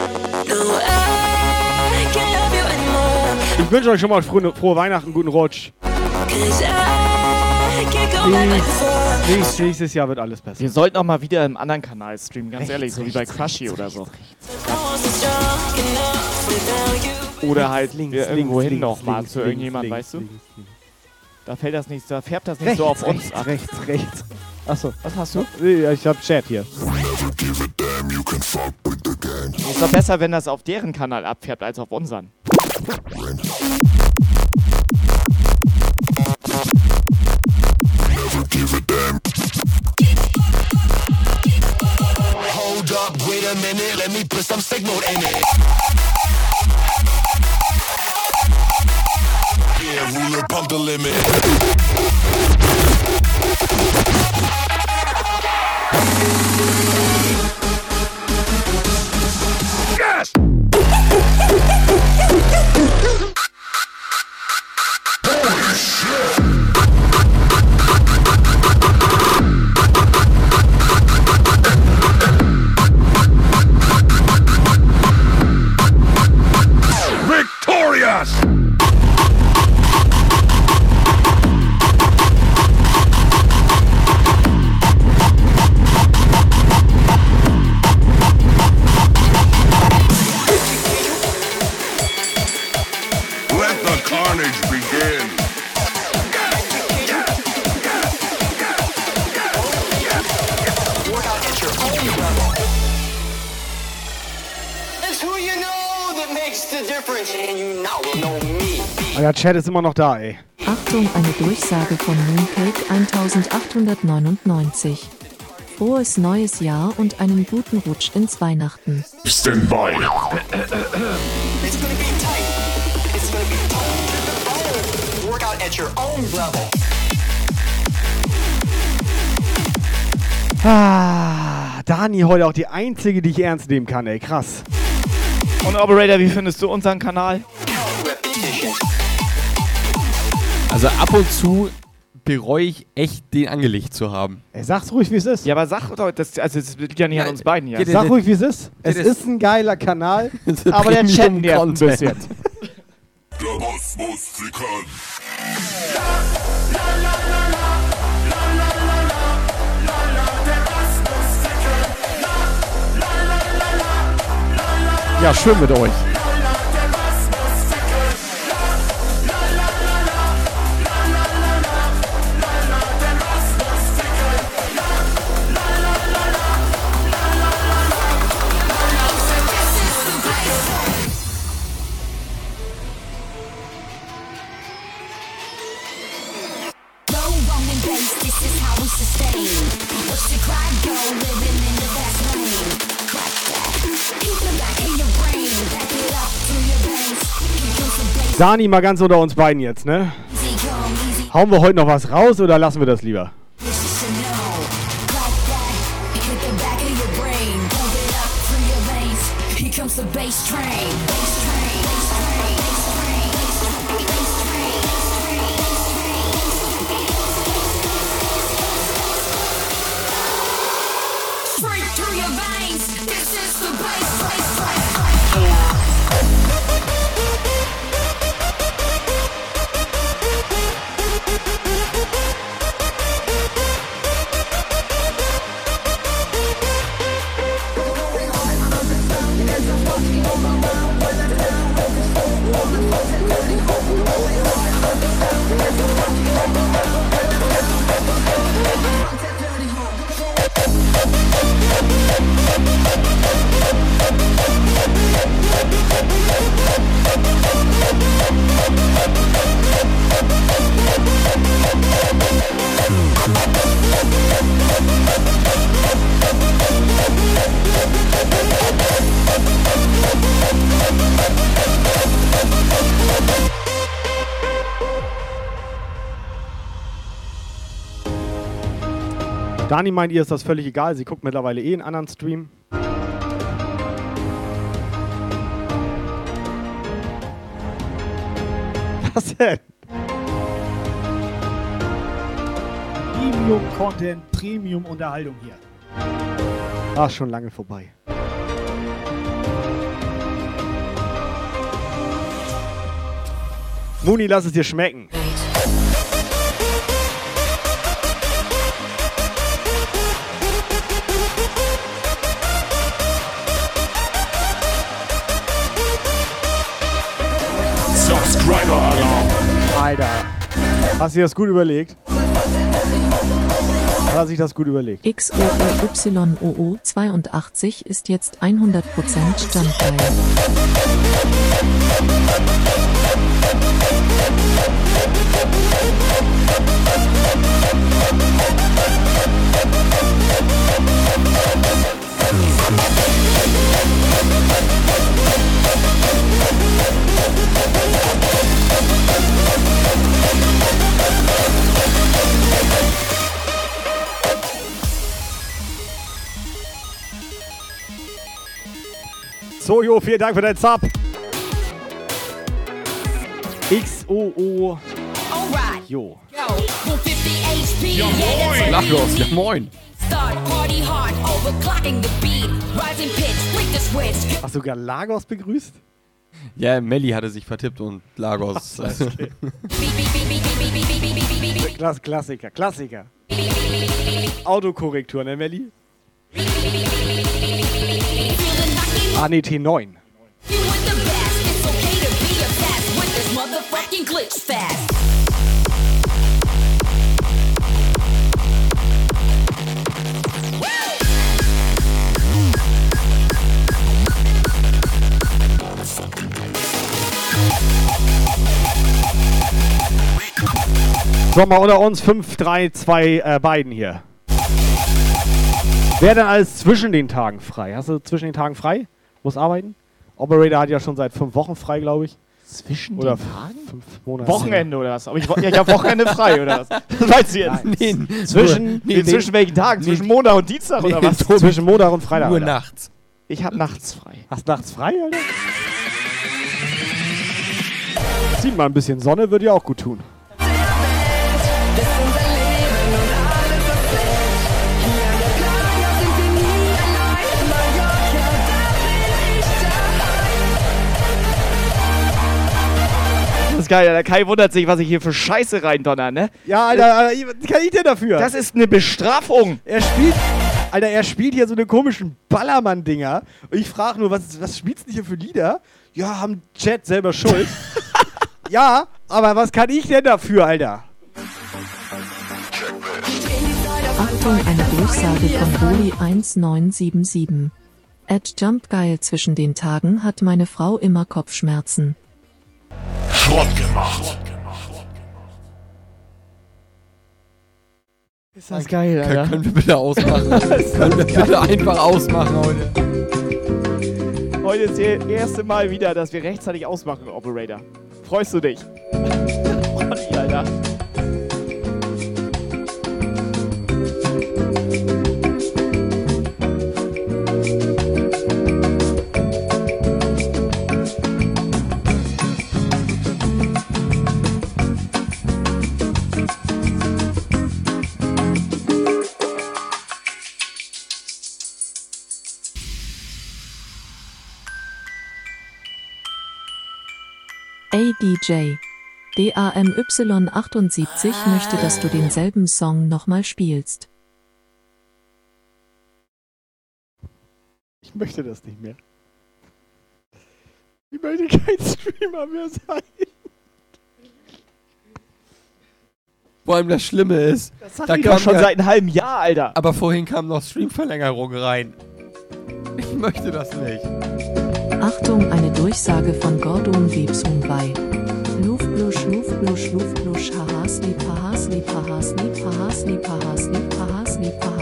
No, I can't love you anymore, Ich wünsche euch schon mal frohe, frohe Weihnachten, guten Rutsch. Nächstes, nächstes Jahr wird alles besser. Wir sollten auch mal wieder im anderen Kanal streamen, ganz ehrlich, so wie bei Crushy oder so. Oder halt Links, irgendwo links, hin links, noch mal links, zu links, irgendjemand, links, weißt du? links, Da fällt das nicht, da färbt das nicht so auf uns rechts, ab. rechts, rechts. Achso. Was hast du? Nee, Ich hab Chat hier. Ist doch besser, wenn das auf deren Kanal abfärbt, als auf unseren. Hold up, wait a minute, let me put some signal in it. Yeah, ruler, pump the limit. Yes! Holy shit! Euer Chat ist immer noch da, ey. Achtung, eine Durchsage von Mooncake 1899. frohes neues Jahr und einen guten Rutsch ins Weihnachten. Stand by. It's gonna be tight. It's gonna be tight. Work out at your own level. Ah, Dani heute auch die einzige, die ich ernst nehmen kann, ey. Krass. Und Operator, wie findest du unseren Kanal? Also ab und zu bereue ich echt, den angelegt zu haben. Ey, sag's ruhig, wie es ist. Ja, aber sag doch, das, also das liegt ja nicht an uns beiden hier. Sag ruhig, wie es ist. Es das- ist ein geiler Kanal, *laughs* ist aber der Chat nervt ein bisschen. Der Boss muss flickern. Ja, schön mit euch. The bass. Dani, mal ganz unter uns beiden jetzt, ne? Hauen wir heute noch was raus oder lassen wir das lieber? A no. Crack Dani meint, ihr ist das völlig egal. Sie guckt mittlerweile eh einen anderen Stream. Was denn? Premium-Content, Premium-Unterhaltung hier. Ach, schon lange vorbei. Muni, lass es dir schmecken. Hast du dir das gut überlegt? Hat er sich das gut überlegt? XOYOO82 ist jetzt 100% Jumpgeil. So, Jo, vielen Dank für dein Sub. XOO. Alright. Jo. Go. 150 HP. Ja, Yeah, moin. that's Lach what los, it ja, moin. Start party hard, overclocking the beat. Rising pitch, flick the switch. Hast du sogar Lagos begrüßt? Ja, Melli hatte sich vertippt und Lagos. Okay. Klass Klassiker, Klassiker. Autokorrektur, ne, Melli? Ah, nee, T9. You with the best. It's okay to be a test with this motherfucking glitch fest. So, mal unter uns 5, 3, 2, äh, beiden hier. Wer denn alles zwischen den Tagen frei? Hast du zwischen den Tagen frei? Muss arbeiten? Operator hat ja schon seit fünf Wochen frei, glaube ich. Zwischen oder den Tagen? Fünf Monate. Wochenende oder was? Aber ich, ja, ich habe Wochenende frei oder was? *laughs* Das weißt du jetzt. Nein. Nee, Zwischen- nee, nee, zwischen welchen Tagen? nee, Zwischen Montag und Dienstag oder was? Tobi. Zwischen Montag und Freitag, Nur Alter. nachts. Ich habe nachts frei. Hast nachts frei, Alter? Zieh mal ein bisschen Sonne, würde ja auch gut tun. Geil, der Kai wundert sich, was ich hier für Scheiße reindonner, ne? Ja, Alter, Alter, was kann ich denn dafür? Das ist eine Bestrafung. Er spielt, Alter, er spielt hier so eine komischen Ballermann-Dinger. Und ich frage nur, was, was spielst du denn hier für Lieder? Ja, haben Chat selber Schuld. *laughs* ja, aber was kann ich denn dafür, Alter? Achtung, eine Durchsage von Roli 1977. At Jumpgeil zwischen den Tagen hat meine Frau immer Kopfschmerzen. Schrott gemacht. Ist das geil, Können, Alter. können wir bitte ausmachen? *laughs* können wir bitte einfach ausmachen heute? Heute ist das erste Mal wieder, dass wir rechtzeitig ausmachen, Operator. Freust du dich? *laughs* Olli, Alter. DJ. DAMY78 möchte, dass du denselben Song nochmal spielst. Ich möchte das nicht mehr. Ich möchte kein Streamer mehr sein. Vor allem das Schlimme ist, Das da kam schon ja- seit einem halben Jahr, Alter. Aber vorhin kam noch Streamverlängerung rein. Ich möchte das nicht. Achtung, eine Durchsage von Gordon Luft, Luft, Luft, Luft, Luft, Luft, Haha, Sleep, Haha, Sleep, Haha, Sleep, Haha, Sleep, Haha, Sleep, Haha, Sleep, Haha.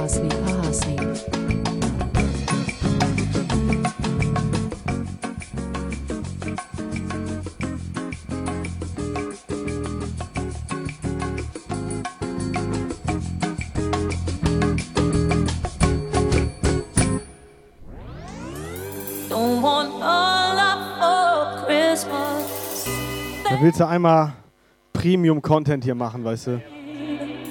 Willst du einmal Premium-Content hier machen, weißt du?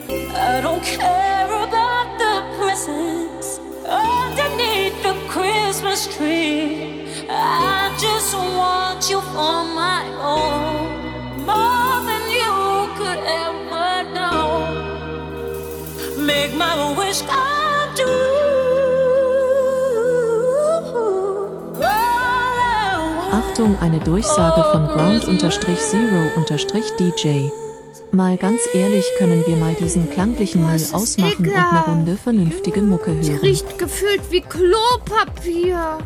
I don't care about the presents underneath the Christmas tree. I just want you for my own, more than you could ever know. Make my wish come true. Achtung, eine Durchsage von Ground-Zero-DJ. Mal ganz ehrlich, können wir mal diesen klanglichen Müll ausmachen und eine. Runde vernünftige Mucke hören. Riecht gefühlt wie Klopapier.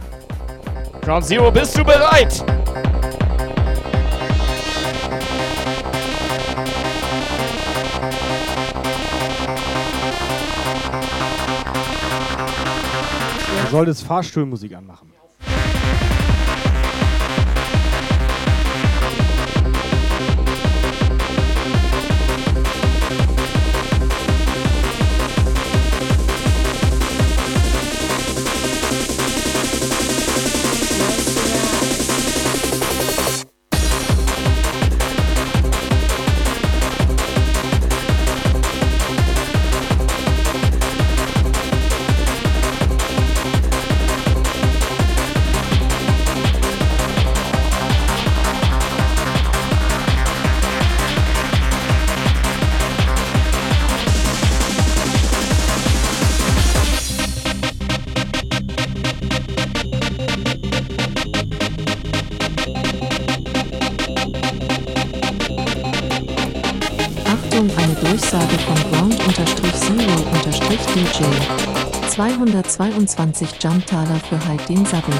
Ground Zero, bist du bereit? Du solltest Fahrstuhlmusik anmachen. 222 Jumptaler für halt den Sabbel.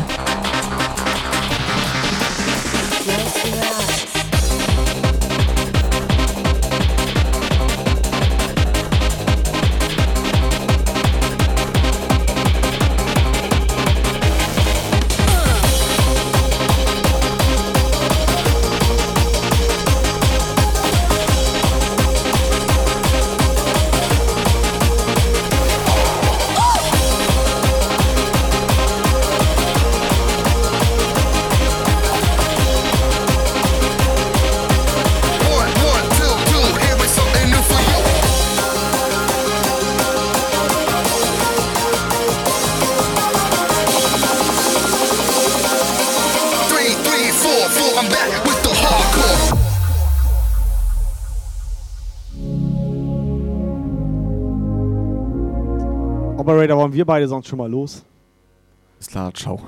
Operator, wollen wir beide sonst schon mal los? Ist klar, ciao.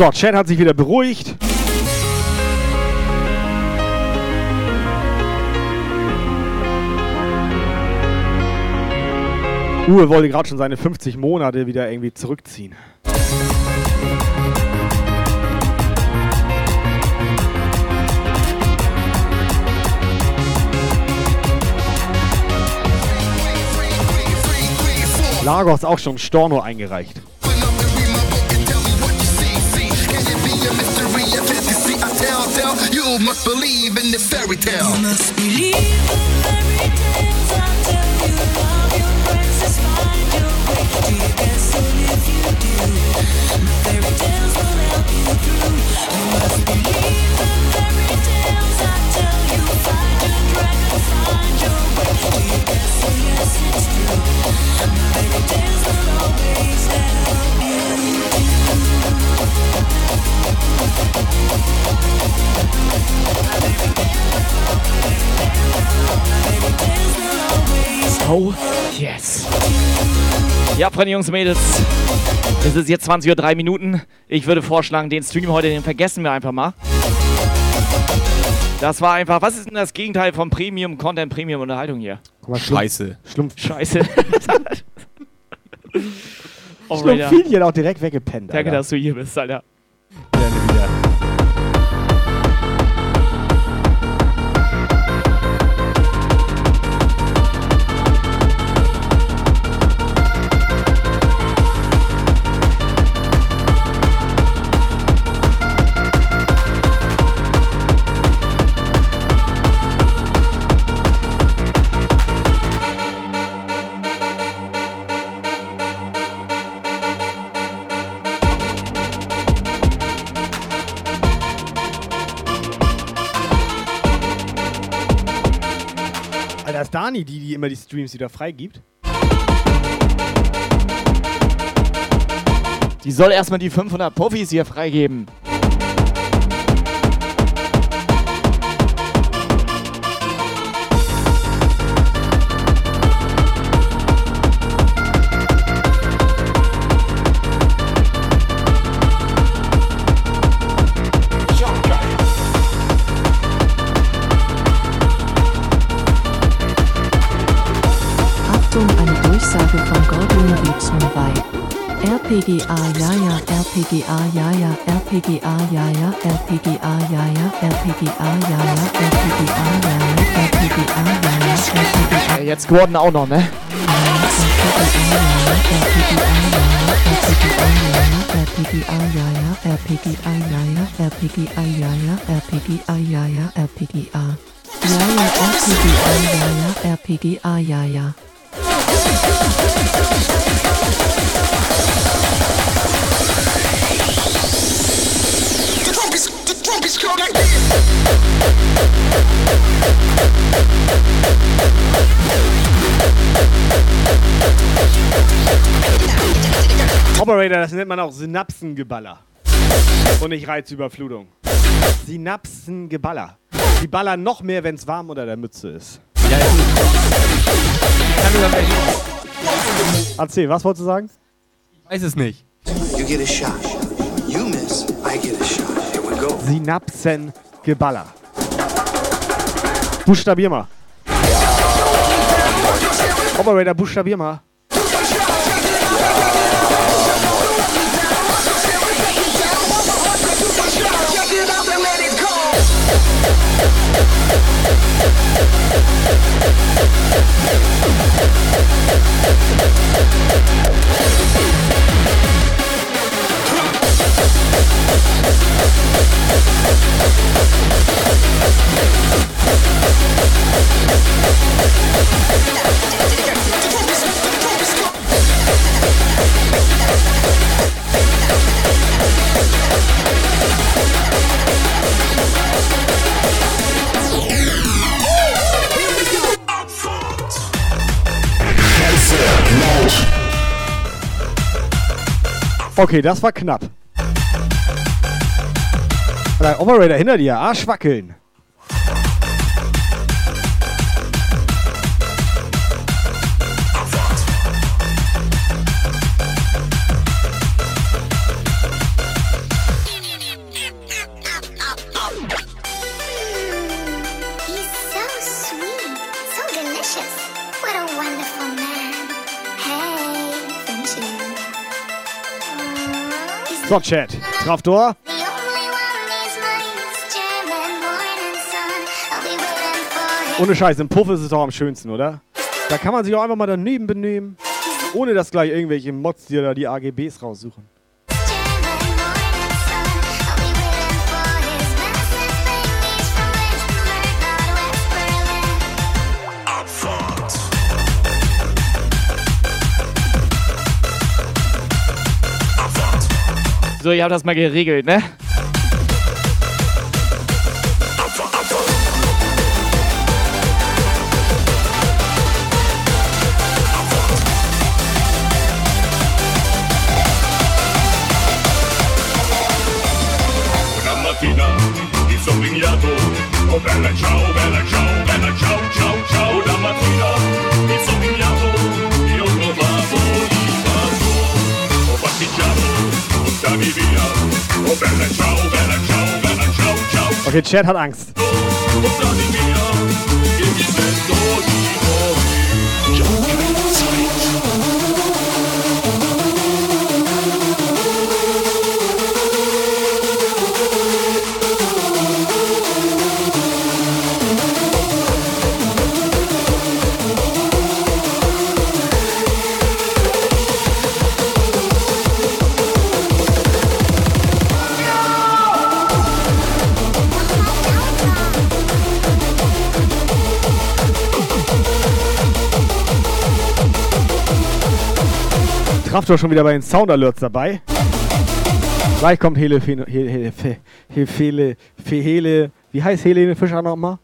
So, Chat hat sich wieder beruhigt. Uwe wollte gerade schon seine 50 Monate wieder irgendwie zurückziehen. Lagos auch schon Storno eingereicht. You must believe in this fairy tale. You must believe the fairy tales Oh, yes. Ja, Freunde, Jungs und Mädels. Es ist jetzt 20 Uhr 3 Minuten. Ich würde vorschlagen, den Stream heute, den vergessen wir einfach mal. Das war einfach, was ist denn das Gegenteil von Premium Content, Premium Unterhaltung hier? Scheiße. Schlumpf. Scheiße. *laughs* Schlumpfinchen auch direkt weggepennt. Danke, Alter. dass du hier bist, Alter. Gerne wieder. Die, Streams wieder freigibt? Die soll erstmal die 500 Puffis hier freigeben. RPGA ja ja RPGA ja ja RPGA ja ja RPGA ja ja RPGA ja ja RPGA ja ja RPGA ja ja RPGA jetzt Gordon auch noch, ne? RPGA ja ja RPGA ja ja RPGA ja ja RPGA ja ja RPGA ja ja Operator, das nennt man auch Synapsengeballer. Und nicht Reizüberflutung. Synapsengeballer. Die ballern noch mehr, wenn es warm unter der Mütze ist. Ja. Ich kann damit- Erzähl, was wolltest du sagen? Ich weiß es nicht. You get a shot. You miss, I get a shot. Here we go. Synapsengeballer. Buchstabier mal. Operator, buchstabier mal. Okay, das war knapp. Dein Operator hinter dir, Arsch wackeln. So sweet, so Ohne Scheiß, im Puff ist es doch am schönsten, oder? Da kann man sich auch einfach mal daneben benehmen, ohne dass gleich irgendwelche Mods dir da die AGBs raussuchen. So, ihr habt das mal geregelt, ne? Bella ciao, bella ciao, bella ciao, ciao, ciao Una mattina mi vignato Io trovavo l'invaso Ho pasticciato, buttami via Oh bella ciao, bella ciao, bella ciao, ciao Okay, Chat hat Angst. Via Traftor schon wieder bei den Sound Alerts dabei. Gleich kommt Hele, Hele, Hele, Hele, Hele, Hele, Hele, wie heißt Helene Fischer nochmal?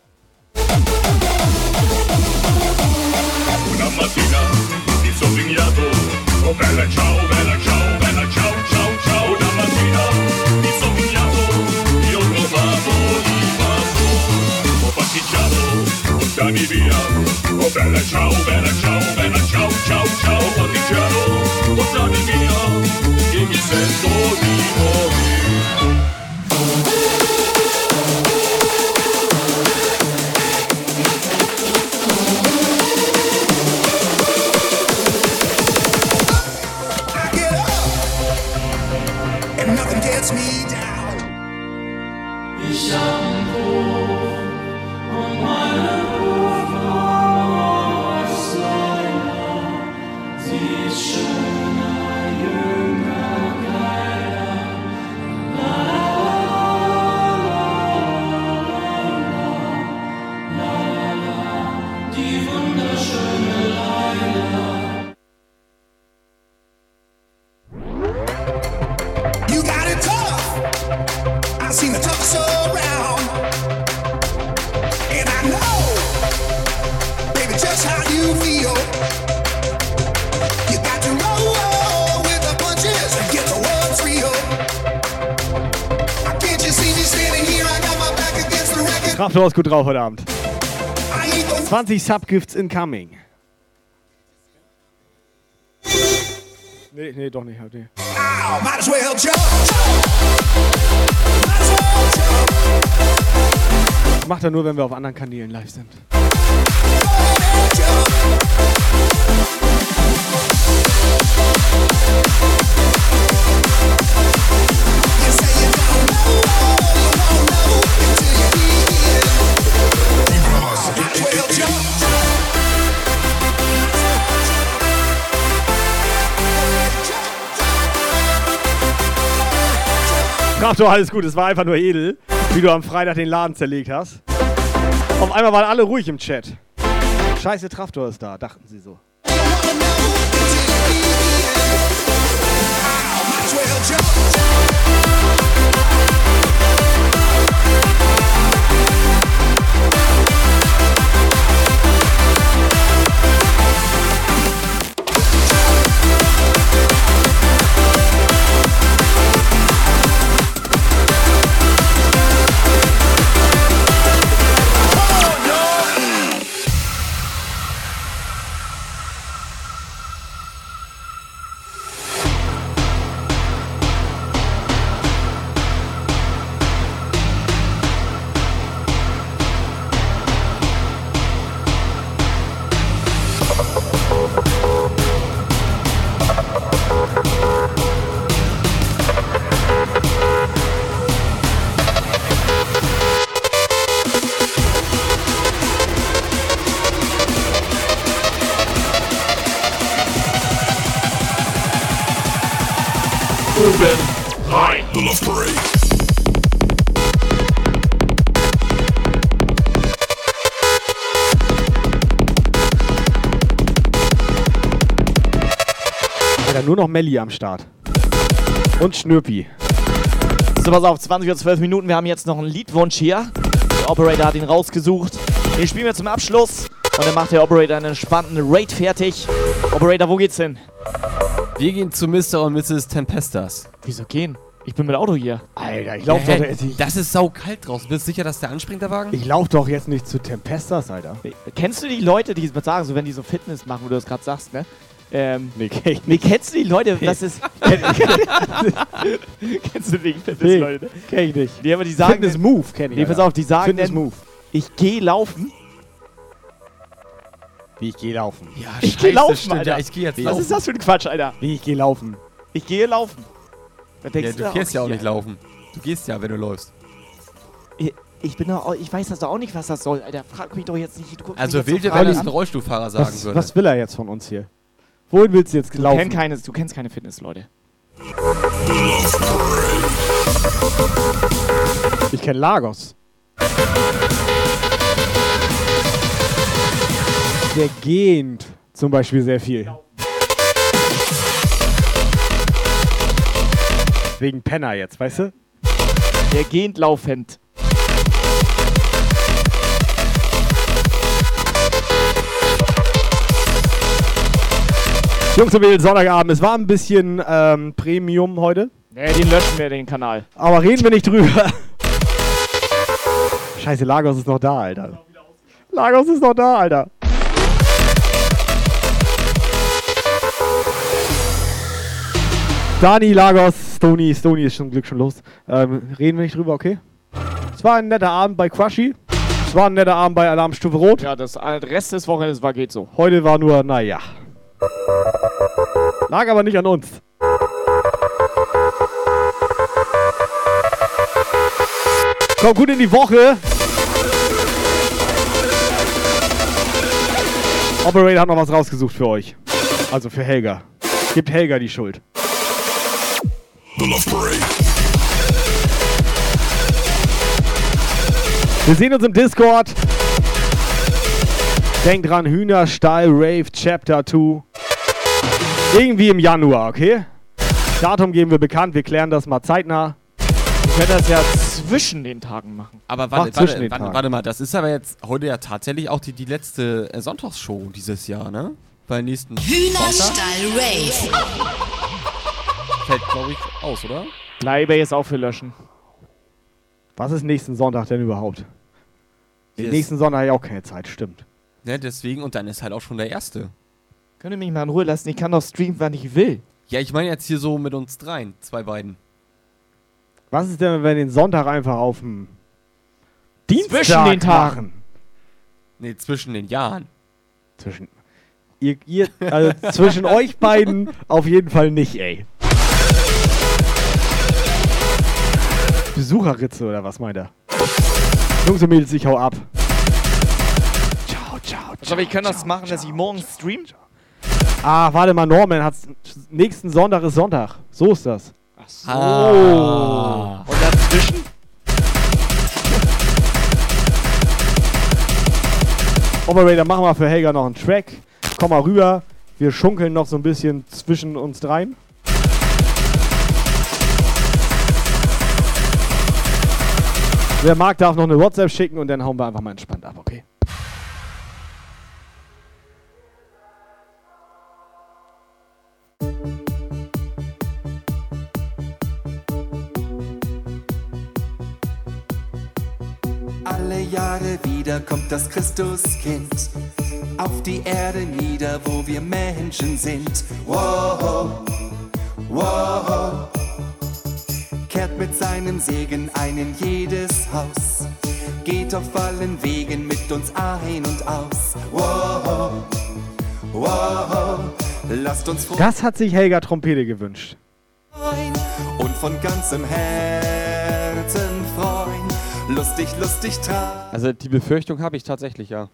Bella ciao, bella ciao, ciao, ciao, ciao. Ho pasticciato, buttami via Che mi sento di morire Krafthaus gut drauf heute Abend. 20 Subgifts incoming. Nee, nee, doch nicht. Nee. Ow, might as well jump. Macht er nur, wenn wir auf anderen Kanälen live sind. Krafto, alles gut, es war einfach nur edel, wie du am Freitag den Laden zerlegt hast. Auf einmal waren alle ruhig im Chat. Scheiße, Traftor ist da, dachten sie so. Nur noch Melli am Start. Und Schnürpi. So, pass auf, 20 oder 12 Minuten. Wir haben jetzt noch einen Liedwunsch hier. Der Operator hat ihn rausgesucht. Den spielen wir zum Abschluss. Und dann macht der Operator einen entspannten Raid fertig. Operator, wo geht's hin? Wir gehen zu Mr. und Mrs. Tempestas. Wieso gehen? Ich bin mit Auto hier. Alter, ich Ja, lauf doch, hä? das ist saukalt draußen. Bist du sicher, dass der anspringt, der Wagen? ich lauf doch jetzt nicht zu Tempestas, Alter. Kennst du die Leute, die es sagen, so wenn die so Fitness machen, wo du das gerade sagst, ne? Ähm, nee, kenn ich nee, kennst du die Leute, das ist... *laughs* *laughs* kennst du die Fitness-Leute? ne? Kenn ich nicht. Die, aber die sagen... Fitness Move kenn ich. Nee, pass auf, die sagen Fitness Move. ich gehe laufen. Wie ich gehe laufen. Ja, Ich gehe laufen, stimmt, Alter. Ja, ich gehe jetzt Was laufen. ist das für ein Quatsch, Alter? Wie ich gehe laufen. Ich gehe laufen. Da Ja, denkst du gehst ja auch nicht laufen. Du gehst ja, wenn du läufst. Ich, ich bin doch, ich weiß das doch auch nicht, was das soll, Alter. Frag mich doch jetzt nicht. Du guckst Also wilde, so wenn es ein. Rollstuhlfahrer sagen Was, würde. was will er jetzt von uns hier? Wohin willst du jetzt Du, laufen? kenn keine, du kennst keine Fitness-Leute. Ich kenne Lagos. Der gähnt zum Beispiel sehr viel. Wegen Penner jetzt, weißt du? Der gehend laufend. Jungs und Mädels, Sonntagabend. Es war ein bisschen ähm, Premium heute. Nee, den löschen wir, den Kanal. Aber reden wir nicht drüber. Scheiße, Lagos ist noch da, Alter. Lagos ist noch da, Alter. Dani, Lagos, Stony, Stony ist zum Glück schon los. Ähm, reden wir nicht drüber, okay? Es war ein netter Abend bei Crushy. Es war ein netter Abend bei Alarmstufe Rot. Ja, das Rest des Wochenendes war geht so. Heute war nur, naja. Lag aber nicht an uns. Kommt gut in die Woche. Operator hat noch was rausgesucht für euch. Also für Helga. Gibt Helga die Schuld. The Love Parade. Wir sehen uns im Discord. Denkt dran, Hühnerstall Rave Chapter 2. Irgendwie im Januar, okay? Datum geben wir bekannt, wir klären das mal zeitnah. Wir können das ja zwischen den Tagen machen. Aber Mach warte, zwischen warte, warte, Tagen. warte mal, das ist aber jetzt heute ja tatsächlich auch die, die letzte äh, Sonntagsshow dieses Jahr, ne? Weil nächsten Hühnerstall Rave. fällt, glaube ich, aus, oder? Bleibe jetzt auch für löschen. Was ist nächsten Sonntag denn überhaupt? Den Yes. nächsten Sonntag habe ich auch keine Zeit, stimmt. Ne, deswegen, und dann ist halt auch schon der erste. Könnt ihr mich mal in Ruhe lassen? Ich kann doch streamen, wann ich will. Ja, ich meine jetzt hier so mit uns dreien, zwei beiden. Was ist denn, wenn wir den Sonntag einfach auf dem Dienstag Zwischen den Tagen. machen? Ne, zwischen den Jahren. Zwischen. Ihr, ihr, also *laughs* zwischen euch beiden auf jeden Fall nicht, ey. Besucherritze oder was meint er? Jungs und Mädels, ich hau ab. Also, aber ich kann das machen, dass ich morgen stream. Ah, warte mal, Norman hat's. Nächsten Sonntag ist Sonntag. So ist das. Ach so. Ah. Und dazwischen? Operator, machen wir für Helga noch einen Track. Komm mal rüber. Wir schunkeln noch so ein bisschen zwischen uns dreien. Wer mag, darf noch eine WhatsApp schicken und dann hauen wir einfach mal entspannt ab, okay? Alle Jahre wieder kommt das Christuskind auf die Erde nieder, wo wir Menschen sind. Wow, wow. Kehrt mit seinem Segen ein in jedes Haus. Geht auf allen Wegen mit uns ein und aus. Wow, wow. Lasst uns froh Das hat sich Helga Trompete gewünscht. und von ganzem Herzen. Lustig, lustig tragen. Also die Befürchtung habe ich tatsächlich, ja.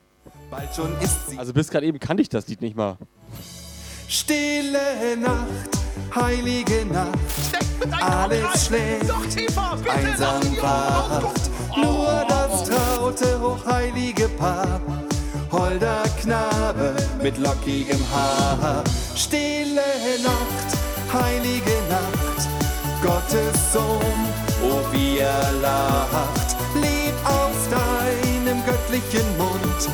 Bald schon ist sie. Also bis gerade eben kannte ich das Lied nicht mal. Stille Nacht, heilige Nacht, alles schläft, einsam wacht, nur das traute, hochheilige Paar, holder Knabe mit lockigem Haar. Stille Nacht, heilige Nacht, Gottes Sohn, oh wie er lacht, lieb aus deinem göttlichen Mund,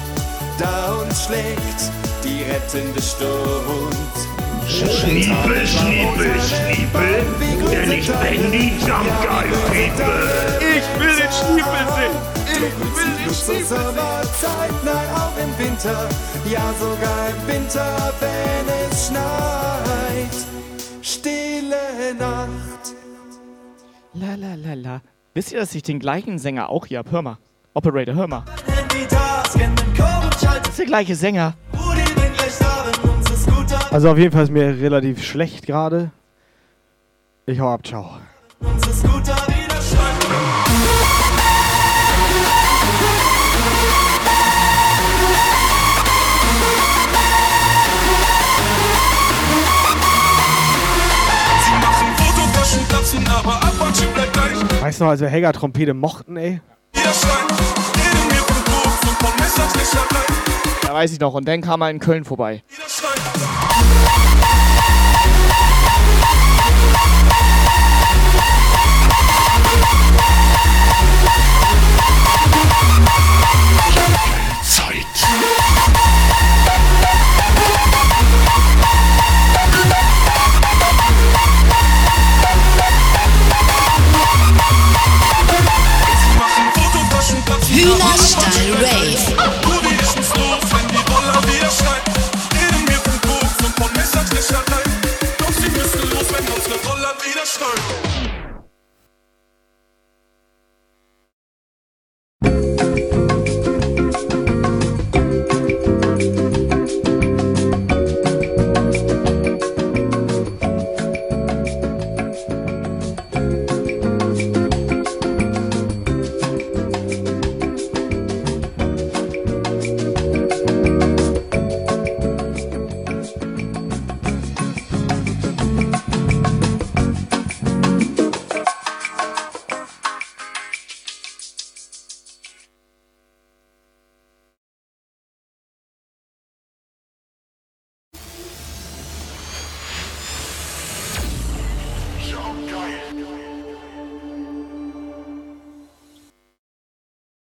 da uns schlägt die rettende Stund. Schniepel, Schniepel, Schniepel, denn ich bin die Jump Guy People. Ich will den Schniepel sehen. Ich will den Schniepel zur Sommerzeit, nein, auch im Winter. Ja, sogar im Winter, wenn es schneit. Stille Nacht. La la la la. Wisst ihr, dass ich den gleichen Sänger auch hier hab? Hör mal. Operator, hör mal. Das ist der gleiche Sänger. Also auf jeden Fall ist mir relativ schlecht gerade. Ich hau ab, ciao. Sie Weißt du noch, als wir Helga Trompete mochten, ey? Da weiß ich noch. Und dann kam er in Köln vorbei. Start.